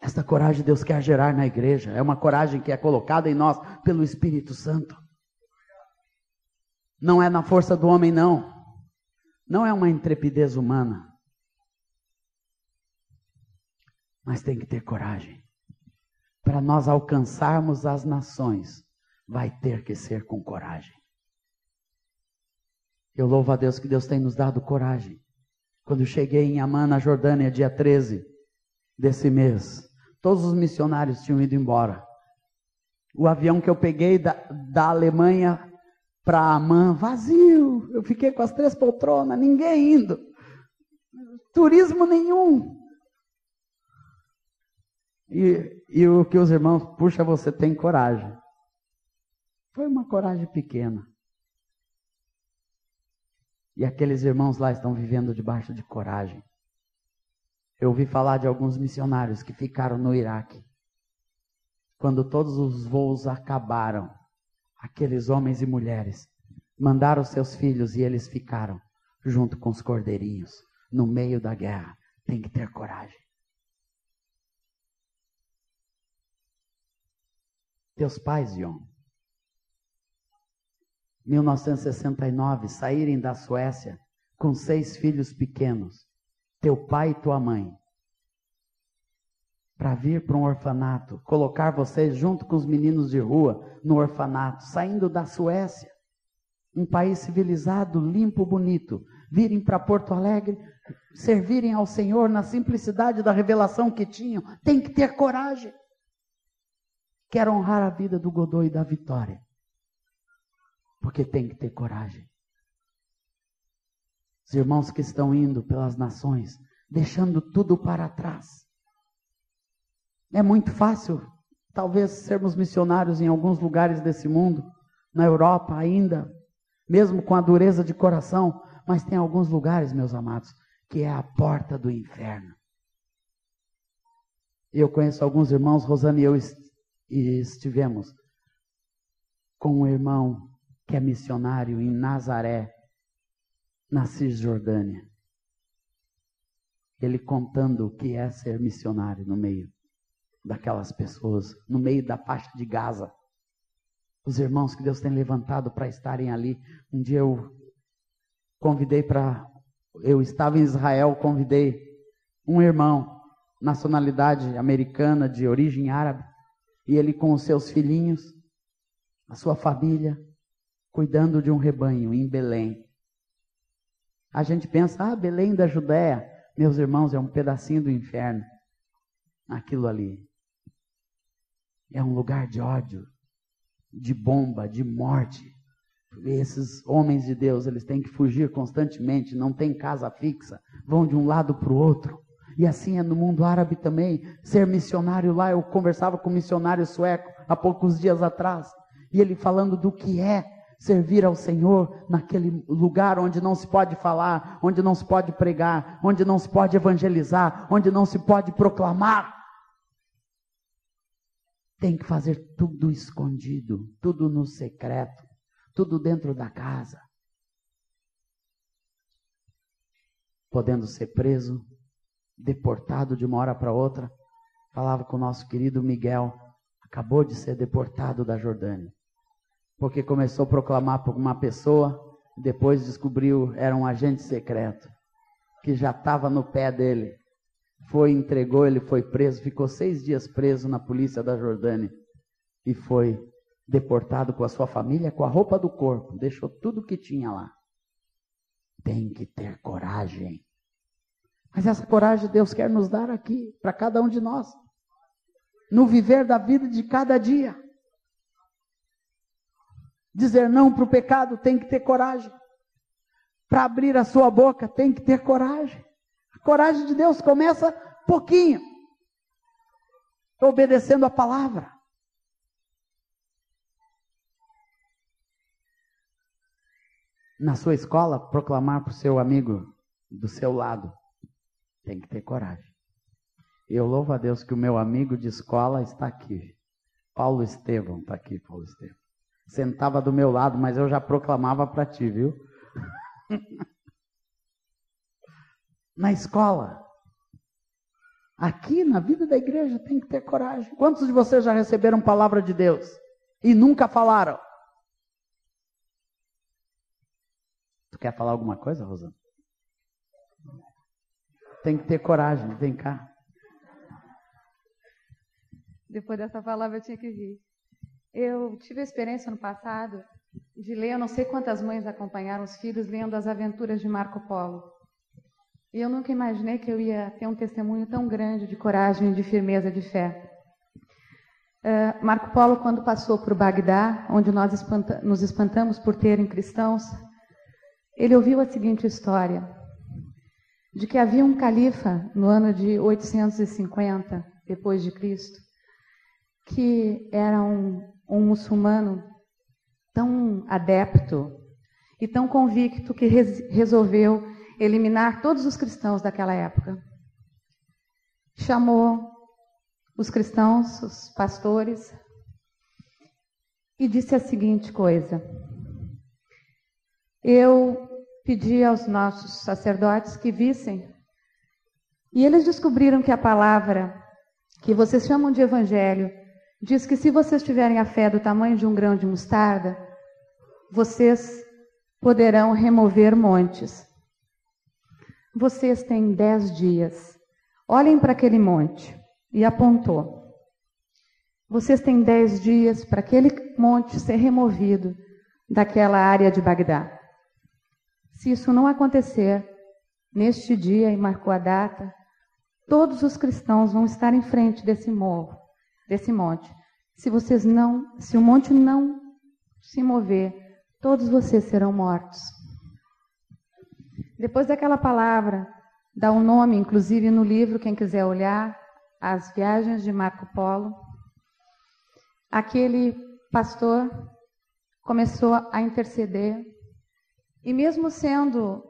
Esta coragem Deus quer gerar na igreja, é uma coragem que é colocada em nós pelo Espírito Santo. Não é na força do homem, não. Não é uma intrepidez humana mas tem que ter coragem. Para nós alcançarmos as nações, vai ter que ser com coragem. Eu louvo a Deus que Deus tem nos dado coragem. Quando eu cheguei em Amman, na Jordânia, dia 13 desse mês, todos os missionários tinham ido embora. O avião que eu peguei da, da Alemanha para Amman, vazio. Eu fiquei com as três poltronas, ninguém indo. Turismo nenhum. E, e o que os irmãos, puxa, você tem coragem. Foi uma coragem pequena. E aqueles irmãos lá estão vivendo debaixo de coragem. Eu ouvi falar de alguns missionários que ficaram no Iraque. Quando todos os voos acabaram, aqueles homens e mulheres mandaram seus filhos e eles ficaram junto com os cordeirinhos no meio da guerra. Tem que ter coragem. Teus pais, John, 1969, saírem da Suécia com seis filhos pequenos, teu pai e tua mãe, para vir para um orfanato, colocar vocês junto com os meninos de rua no orfanato, saindo da Suécia, um país civilizado, limpo, bonito, virem para Porto Alegre, servirem ao Senhor na simplicidade da revelação que tinham, tem que ter coragem. Quero honrar a vida do Godoy e da Vitória. Porque tem que ter coragem. Os irmãos que estão indo pelas nações, deixando tudo para trás. É muito fácil, talvez, sermos missionários em alguns lugares desse mundo, na Europa ainda, mesmo com a dureza de coração, mas tem alguns lugares, meus amados, que é a porta do inferno. Eu conheço alguns irmãos, Rosana e eu e estivemos com um irmão que é missionário em Nazaré, na Cisjordânia. Ele contando o que é ser missionário no meio daquelas pessoas, no meio da faixa de Gaza. Os irmãos que Deus tem levantado para estarem ali. Um dia eu convidei para. Eu estava em Israel, convidei um irmão, nacionalidade americana, de origem árabe, e ele com os seus filhinhos, a sua família, cuidando de um rebanho em Belém. A gente pensa, ah, Belém da Judéia, meus irmãos, é um pedacinho do inferno. Aquilo ali. É um lugar de ódio, de bomba, de morte. Esses homens de Deus, eles têm que fugir constantemente, não tem casa fixa, vão de um lado para o outro. E assim é no mundo árabe também. Ser missionário lá, eu conversava com um missionário sueco há poucos dias atrás, e ele falando do que é servir ao Senhor naquele lugar onde não se pode falar, onde não se pode pregar, onde não se pode evangelizar, onde não se pode proclamar. Tem que fazer tudo escondido, tudo no secreto, tudo dentro da casa. Podendo ser preso, deportado de uma hora para outra. Falava com o nosso querido Miguel, acabou de ser deportado da Jordânia. Porque começou a proclamar por uma pessoa, depois descobriu era um agente secreto, que já estava no pé dele. Foi, entregou, ele foi preso, ficou seis dias preso na polícia da Jordânia e foi deportado com a sua família, com a roupa do corpo, deixou tudo que tinha lá. Tem que ter coragem. Mas essa coragem Deus quer nos dar aqui, para cada um de nós. no viver da vida de cada dia. Dizer não para o pecado tem que ter coragem. Para abrir a sua boca tem que ter coragem. A coragem de Deus começa pouquinho. Obedecendo a palavra. Na sua escola, proclamar para o seu amigo do seu lado. Tem que ter coragem. Eu louvo a Deus que o meu amigo de escola está aqui. Paulo Estevão está aqui, Paulo Estevão. Sentava do meu lado, mas eu já proclamava para ti, viu? [laughs] na escola. Aqui na vida da igreja tem que ter coragem. Quantos de vocês já receberam palavra de Deus e nunca falaram? Tu quer falar alguma coisa, Rosana? Tem que ter coragem, vem cá. Depois dessa palavra eu tinha que vir. Eu tive a experiência no passado de ler, eu não sei quantas mães acompanharam os filhos lendo as aventuras de Marco Polo. E eu nunca imaginei que eu ia ter um testemunho tão grande de coragem de firmeza de fé. Uh, Marco Polo, quando passou por Bagdá, onde nós espanta nos espantamos por terem cristãos, ele ouviu a seguinte história: de que havia um califa no ano de 850 depois de Cristo, que era um, um muçulmano tão adepto e tão convicto que res, resolveu eliminar todos os cristãos daquela época. Chamou os cristãos, os pastores, e disse a seguinte coisa: Eu pedi aos nossos sacerdotes que vissem, e eles descobriram que a palavra que vocês chamam de evangelho diz que se vocês tiverem a fé do tamanho de um grão de mostarda, vocês poderão remover montes. Vocês têm dez dias. Olhem para aquele monte. E apontou. Vocês têm dez dias para aquele monte ser removido daquela área de Bagdá. Se isso não acontecer, neste dia, e marcou a data, todos os cristãos vão estar em frente desse morro desse monte. Se vocês não, se o monte não se mover, todos vocês serão mortos. Depois daquela palavra, dá um nome, inclusive no livro, quem quiser olhar, As Viagens de Marco Polo. Aquele pastor começou a interceder, e mesmo sendo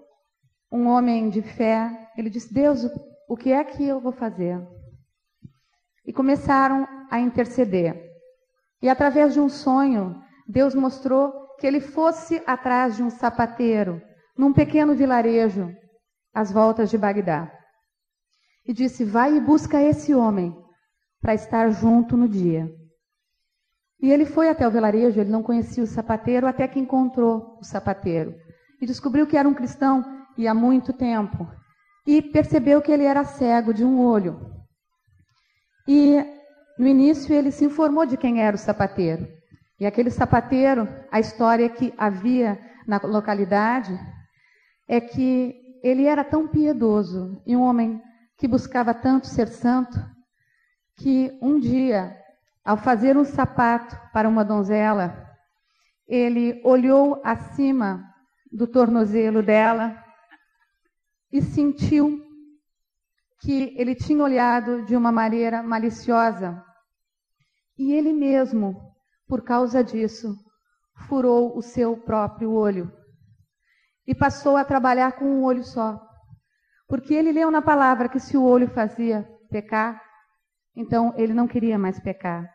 um homem de fé, ele disse: Deus, o que é que eu vou fazer? E começaram a interceder. E através de um sonho, Deus mostrou que ele fosse atrás de um sapateiro, num pequeno vilarejo, às voltas de Bagdá. E disse: Vai e busca esse homem, para estar junto no dia. E ele foi até o vilarejo, ele não conhecia o sapateiro, até que encontrou o sapateiro. E descobriu que era um cristão e há muito tempo. E percebeu que ele era cego de um olho. E no início ele se informou de quem era o sapateiro. E aquele sapateiro, a história que havia na localidade é que ele era tão piedoso e um homem que buscava tanto ser santo, que um dia, ao fazer um sapato para uma donzela, ele olhou acima do tornozelo dela e sentiu que ele tinha olhado de uma maneira maliciosa. E ele mesmo, por causa disso, furou o seu próprio olho e passou a trabalhar com um olho só. Porque ele leu na palavra que se o olho fazia pecar, então ele não queria mais pecar.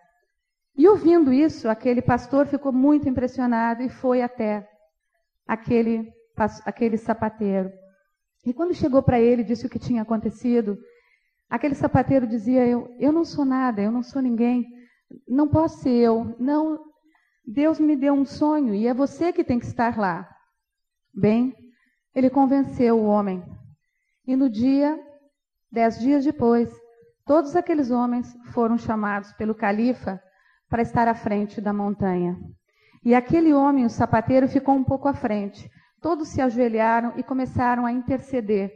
E ouvindo isso, aquele pastor ficou muito impressionado e foi até aquele, aquele sapateiro. E quando chegou para ele, disse o que tinha acontecido, aquele sapateiro dizia: eu, eu não sou nada, eu não sou ninguém, não posso ser eu. Não, Deus me deu um sonho e é você que tem que estar lá. Bem, ele convenceu o homem. E no dia, dez dias depois, todos aqueles homens foram chamados pelo califa para estar à frente da montanha. E aquele homem, o sapateiro, ficou um pouco à frente. Todos se ajoelharam e começaram a interceder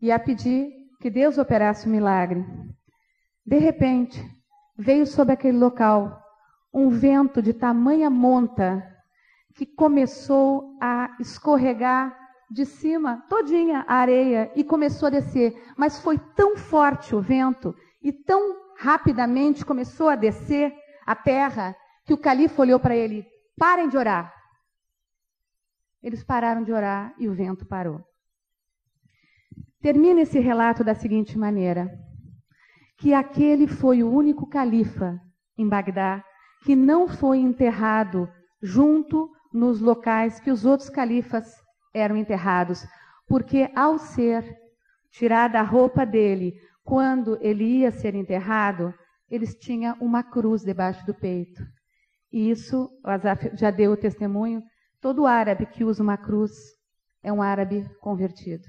e a pedir que Deus operasse o um milagre. De repente, veio sobre aquele local um vento de tamanha monta que começou a escorregar de cima todinha a areia e começou a descer. Mas foi tão forte o vento e tão rapidamente começou a descer a terra que o califa olhou para ele: parem de orar. Eles pararam de orar e o vento parou. Termina esse relato da seguinte maneira: que aquele foi o único califa em Bagdá que não foi enterrado junto nos locais que os outros califas eram enterrados, porque ao ser tirada a roupa dele, quando ele ia ser enterrado, eles tinham uma cruz debaixo do peito. E isso, o Azaf já deu o testemunho, todo árabe que usa uma cruz é um árabe convertido.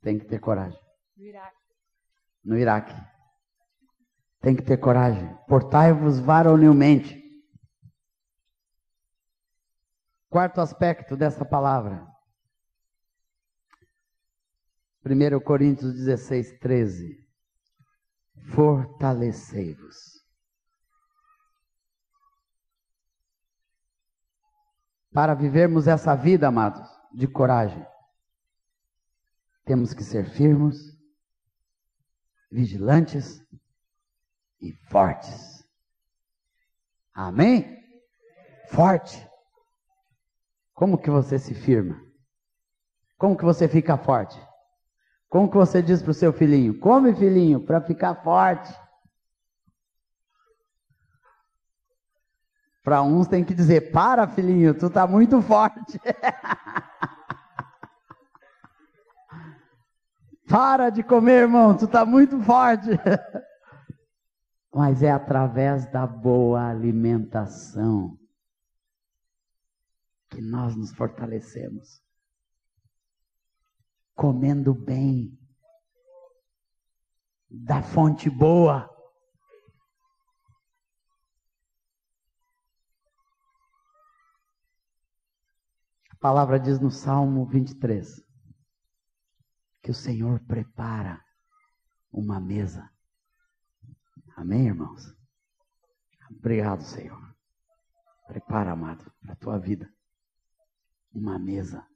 Tem que ter coragem. No Iraque. No Iraque. Tem que ter coragem. Portai-vos varonilmente. Quarto aspecto dessa palavra. 1 Coríntios 16, 13. Fortalecei-vos. Para vivermos essa vida, amados, de coragem, temos que ser firmes, vigilantes e fortes. Amém? Forte. Como que você se firma? Como que você fica forte? Como que você diz para o seu filhinho? Come, filhinho, para ficar forte. Para uns tem que dizer: para, filhinho, tu está muito forte. [laughs] para de comer, irmão, tu está muito forte. [laughs] Mas é através da boa alimentação que nós nos fortalecemos. Comendo bem, da fonte boa. A palavra diz no Salmo 23 que o Senhor prepara uma mesa. Amém, irmãos? Obrigado, Senhor. Prepara, amado, para a tua vida uma mesa.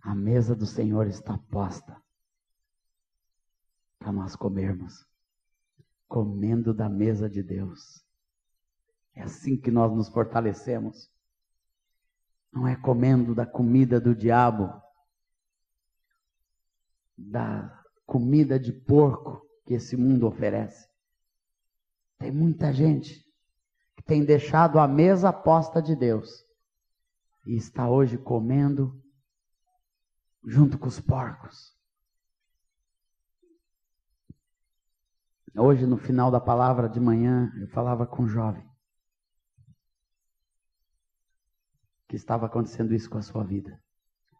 A mesa do Senhor está posta para nós comermos, comendo da mesa de Deus. É assim que nós nos fortalecemos. Não é comendo da comida do diabo, da comida de porco que esse mundo oferece. Tem muita gente que tem deixado a mesa posta de Deus e está hoje comendo junto com os porcos. Hoje, no final da palavra de manhã, eu falava com um jovem que estava acontecendo isso com a sua vida.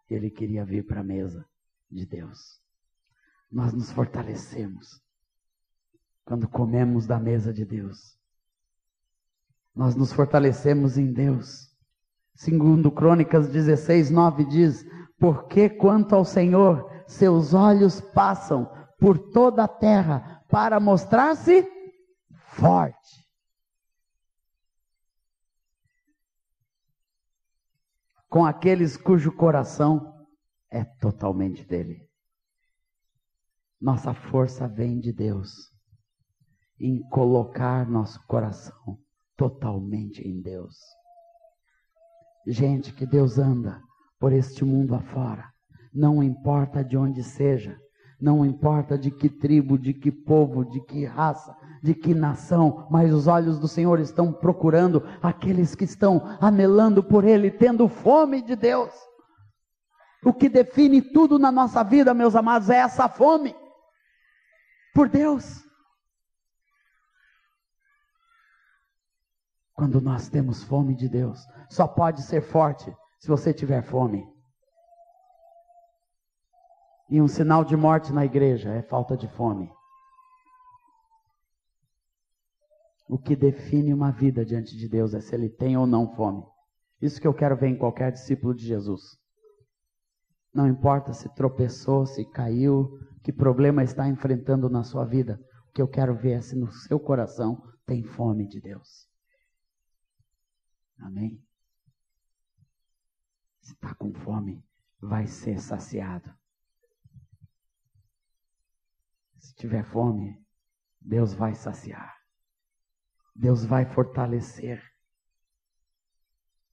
Ele queria vir para a mesa de Deus. Nós nos fortalecemos quando comemos da mesa de Deus. Nós nos fortalecemos em Deus Segundo Crônicas 16, 9 diz: Porque quanto ao Senhor, seus olhos passam por toda a terra para mostrar-se forte. Com aqueles cujo coração é totalmente dele. Nossa força vem de Deus em colocar nosso coração totalmente em Deus. Gente, que Deus anda por este mundo afora. Não importa de onde seja, não importa de que tribo, de que povo, de que raça, de que nação, mas os olhos do Senhor estão procurando aqueles que estão anelando por Ele, tendo fome de Deus. O que define tudo na nossa vida, meus amados, é essa fome por Deus. Quando nós temos fome de Deus, só pode ser forte se você tiver fome. E um sinal de morte na igreja é falta de fome. O que define uma vida diante de Deus é se ele tem ou não fome. Isso que eu quero ver em qualquer discípulo de Jesus. Não importa se tropeçou, se caiu, Que problema está enfrentando na sua vida? O que eu quero ver é se no seu coração tem fome de Deus. Amém? Se está com fome, vai ser saciado. Se tiver fome, Deus vai saciar. Deus vai fortalecer.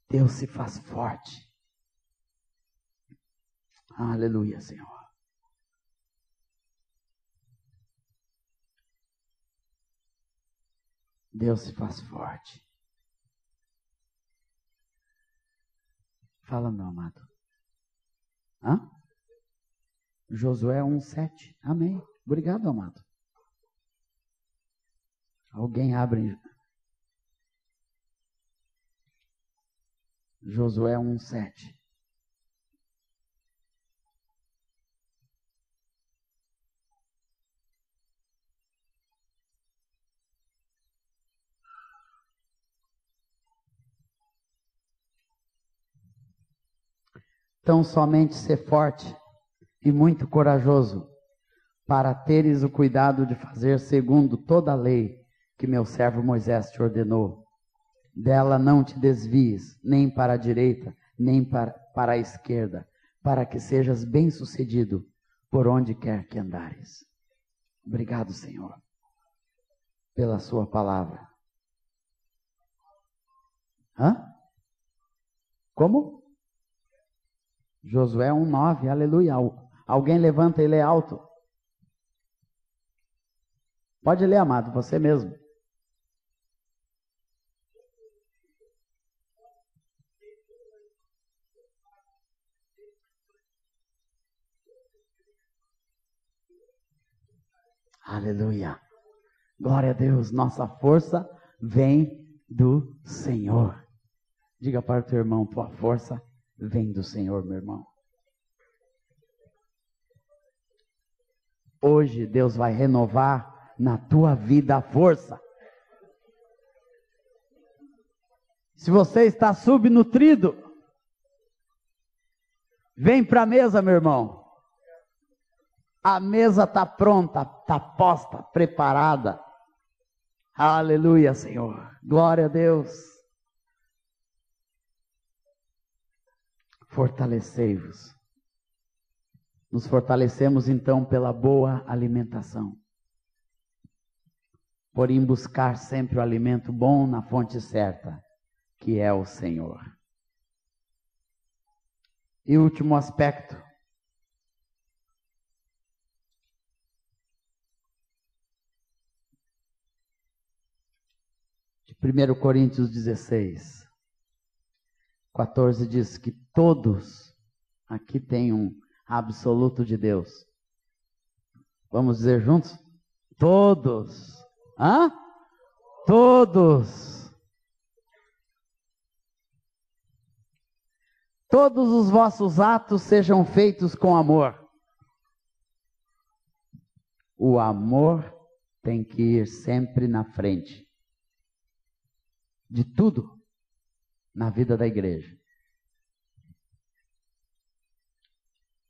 Deus se faz forte. Aleluia, Senhor. Deus se faz forte. Fala, meu amado. Hã? Josué 1,7. Amém. Obrigado, amado. Alguém abre Josué 1,7. Então somente ser forte e muito corajoso, para teres o cuidado de fazer segundo toda a lei que meu servo Moisés te ordenou. Dela não te desvies, nem para a direita, nem para, para a esquerda, para que sejas bem-sucedido por onde quer que andares. Obrigado, Senhor, pela Sua palavra. Hã? Como? Josué 1,9, aleluia. Alguém levanta e lê alto. Pode ler, amado, você mesmo. Aleluia. Glória a Deus. Nossa força vem do Senhor. Diga para o teu irmão: tua força vem do Senhor, meu irmão. Hoje Deus vai renovar na tua vida a força. Se você está subnutrido, vem para a mesa, meu irmão. A mesa está pronta, está posta, preparada. Aleluia, Senhor. Glória a Deus. Fortalecei-vos. Nos fortalecemos então pela boa alimentação. Porém, buscar sempre o alimento bom na fonte certa, que é o Senhor. E último aspecto de 1 Coríntios 16, 14 diz que todos aqui têm um absoluto de Deus. Vamos dizer juntos? Todos. Hã? Todos. Todos os vossos atos sejam feitos com amor. O amor tem que ir sempre na frente de tudo na vida da igreja.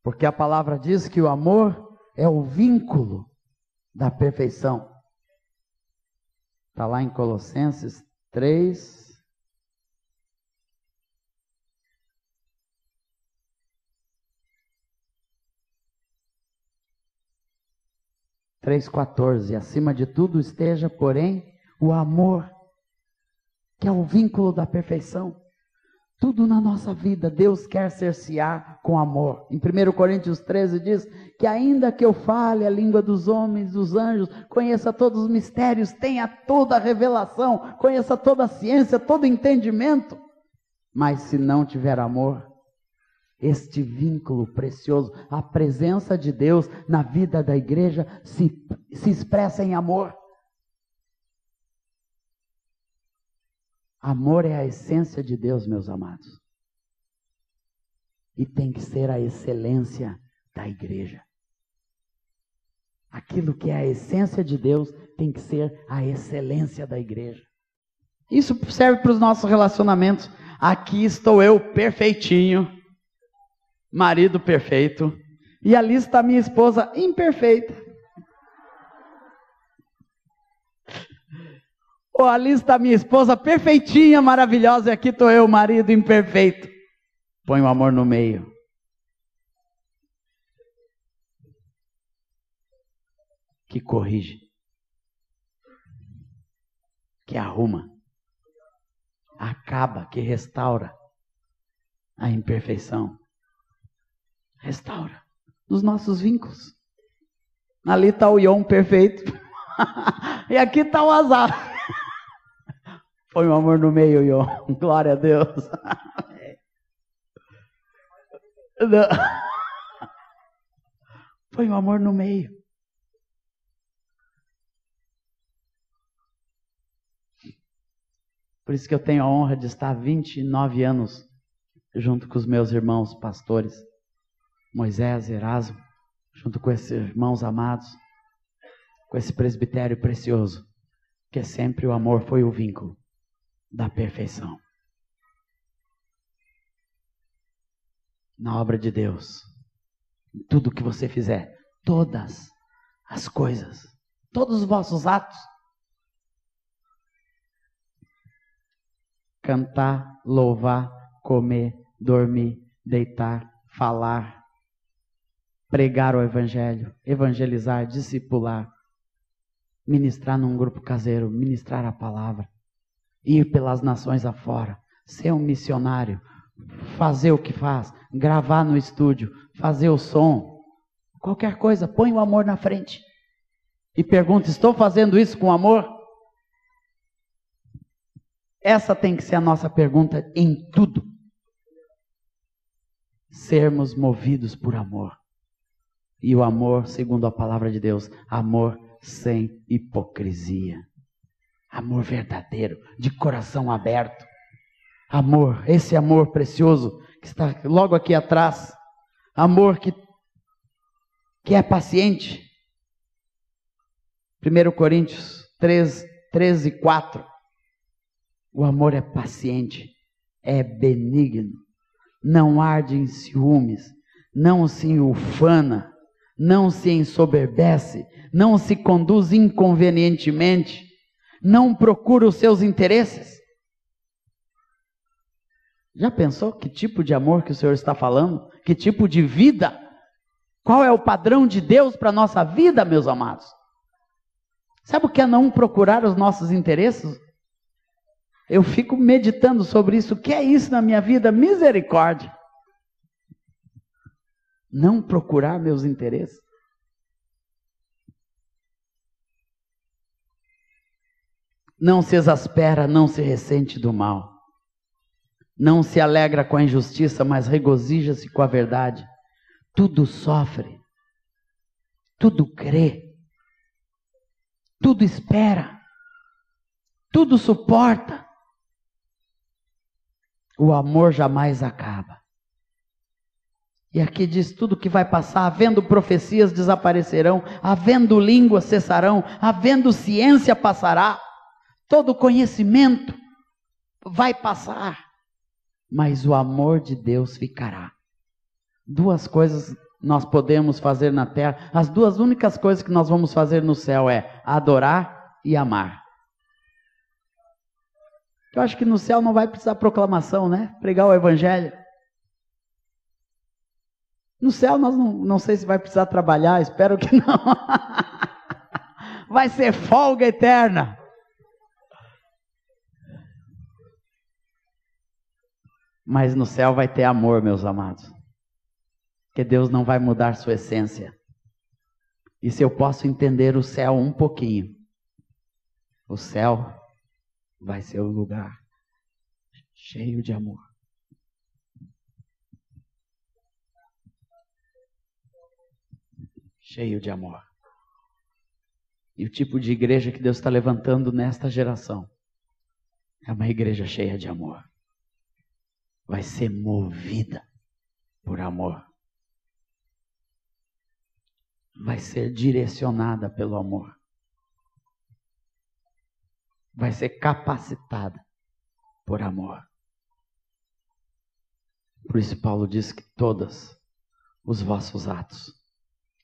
Porque a palavra diz que o amor é o vínculo da perfeição. Está lá em Colossenses 3. Três quatorze. Acima de tudo esteja, porém, o amor que é o vínculo da perfeição. Tudo na nossa vida Deus quer cercear com amor. Em 1 Coríntios 13 diz que ainda que eu fale a língua dos homens, dos anjos, conheça todos os mistérios, tenha toda a revelação, conheça toda a ciência, todo entendimento, mas se não tiver amor, este vínculo precioso, a presença de Deus na vida da igreja se, se expressa em amor. Amor é a essência de Deus, meus amados. E tem que ser a excelência da igreja. Aquilo que é a essência de Deus tem que ser a excelência da igreja. Isso serve para os nossos relacionamentos. Aqui estou eu perfeitinho, marido perfeito, E ali está minha esposa imperfeita. Ou ali está minha esposa perfeitinha, maravilhosa, e aqui estou eu, marido imperfeito. Põe o amor no meio. Que corrige. Que arruma. Acaba, que restaura a imperfeição. Restaura os nossos vínculos. Ali está o Ion perfeito. [laughs] e aqui está o azar. Põe o amor no meio, Ion. [laughs] Glória a Deus. Põe o amor no meio. Por isso que eu tenho a honra de estar 29 anos junto com os meus irmãos pastores, Moisés Erasmo, junto com esses irmãos amados, com esse presbitério precioso, que sempre o amor foi o vínculo da perfeição. Na obra de Deus, em tudo que você fizer, todas as coisas, todos os vossos atos, cantar, louvar, comer, dormir, deitar, falar, pregar o evangelho, evangelizar, discipular, ministrar num grupo caseiro, ministrar a palavra, ir pelas nações afora, ser um missionário, fazer o que faz, gravar no estúdio, fazer o som, qualquer coisa, põe o amor na frente. E pergunta: estou fazendo isso com amor? Essa tem que ser a nossa pergunta em tudo. Sermos movidos por amor. E o amor, segundo a palavra de Deus, amor sem hipocrisia. Amor verdadeiro, de coração aberto. Amor, esse amor precioso que está logo aqui atrás. Amor que, que é paciente. 1 Coríntios 3, 13 e 4. O amor é paciente, é benigno, não arde em ciúmes, não se ufana, não se ensoberbece, não se conduz inconvenientemente, não procura os seus interesses. Já pensou que tipo de amor que o Senhor está falando? Que tipo de vida? Qual é o padrão de Deus para a nossa vida, meus amados? Sabe o que é não procurar os nossos interesses? Eu fico meditando sobre isso. O que é isso na minha vida? Misericórdia. Não procurar meus interesses. Não se exaspera, não se ressente do mal. Não se alegra com a injustiça, mas regozija-se com a verdade. Tudo sofre. Tudo crê. Tudo espera. Tudo suporta. O amor jamais acaba. E aqui diz tudo que vai passar, havendo profecias desaparecerão, havendo línguas cessarão, havendo ciência passará, todo conhecimento vai passar, mas o amor de Deus ficará. Duas coisas nós podemos fazer na terra, as duas únicas coisas que nós vamos fazer no céu é adorar e amar. Eu acho que no céu não vai precisar proclamação, né? Pregar o evangelho. No céu nós não, não sei se vai precisar trabalhar, espero que não. [laughs] vai ser folga eterna. Mas no céu vai ter amor, meus amados. Que Deus não vai mudar sua essência. E se eu posso entender o céu um pouquinho, o céu vai ser o lugar cheio de amor. Cheio de amor. E o tipo de igreja que Deus está levantando nesta geração é uma igreja cheia de amor. Vai ser movida por amor. Vai ser direcionada pelo amor vai ser capacitada por amor. Por isso Paulo diz que todas, os vossos atos,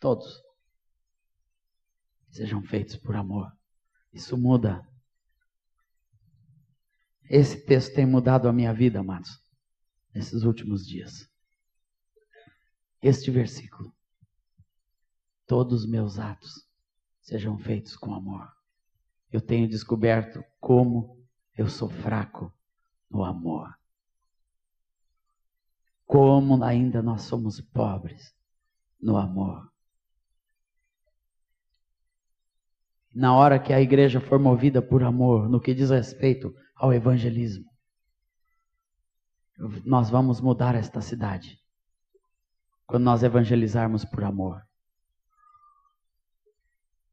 todos, sejam feitos por amor. Isso muda. Esse texto tem mudado a minha vida, amados, nesses últimos dias. Este versículo. Todos os meus atos sejam feitos com amor. Eu tenho descoberto como eu sou fraco no amor. Como ainda nós somos pobres no amor. Na hora que a igreja for movida por amor, no que diz respeito ao evangelismo, nós vamos mudar esta cidade. Quando nós evangelizarmos por amor.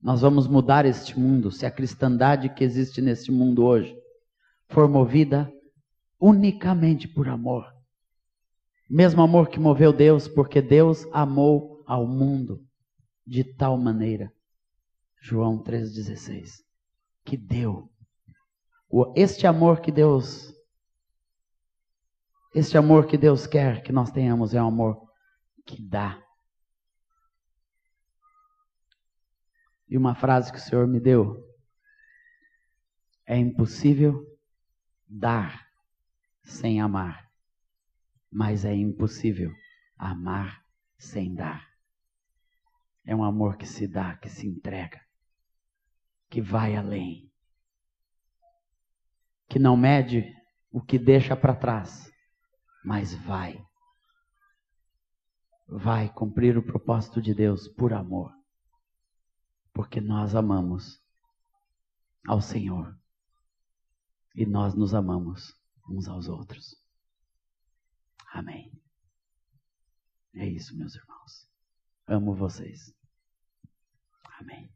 Nós vamos mudar este mundo se a cristandade que existe neste mundo hoje for movida unicamente por amor. Mesmo amor que moveu Deus, porque Deus amou ao mundo de tal maneira. João 3,16. Que deu. Este amor que Deus. Este amor que Deus quer que nós tenhamos é um amor que dá. E uma frase que o Senhor me deu: É impossível dar sem amar, mas é impossível amar sem dar. É um amor que se dá, que se entrega, que vai além, que não mede o que deixa para trás, mas vai. Vai cumprir o propósito de Deus por amor, porque nós amamos ao Senhor e nós nos amamos uns aos outros. Amém. É isso, meus irmãos. Amo vocês. Amém.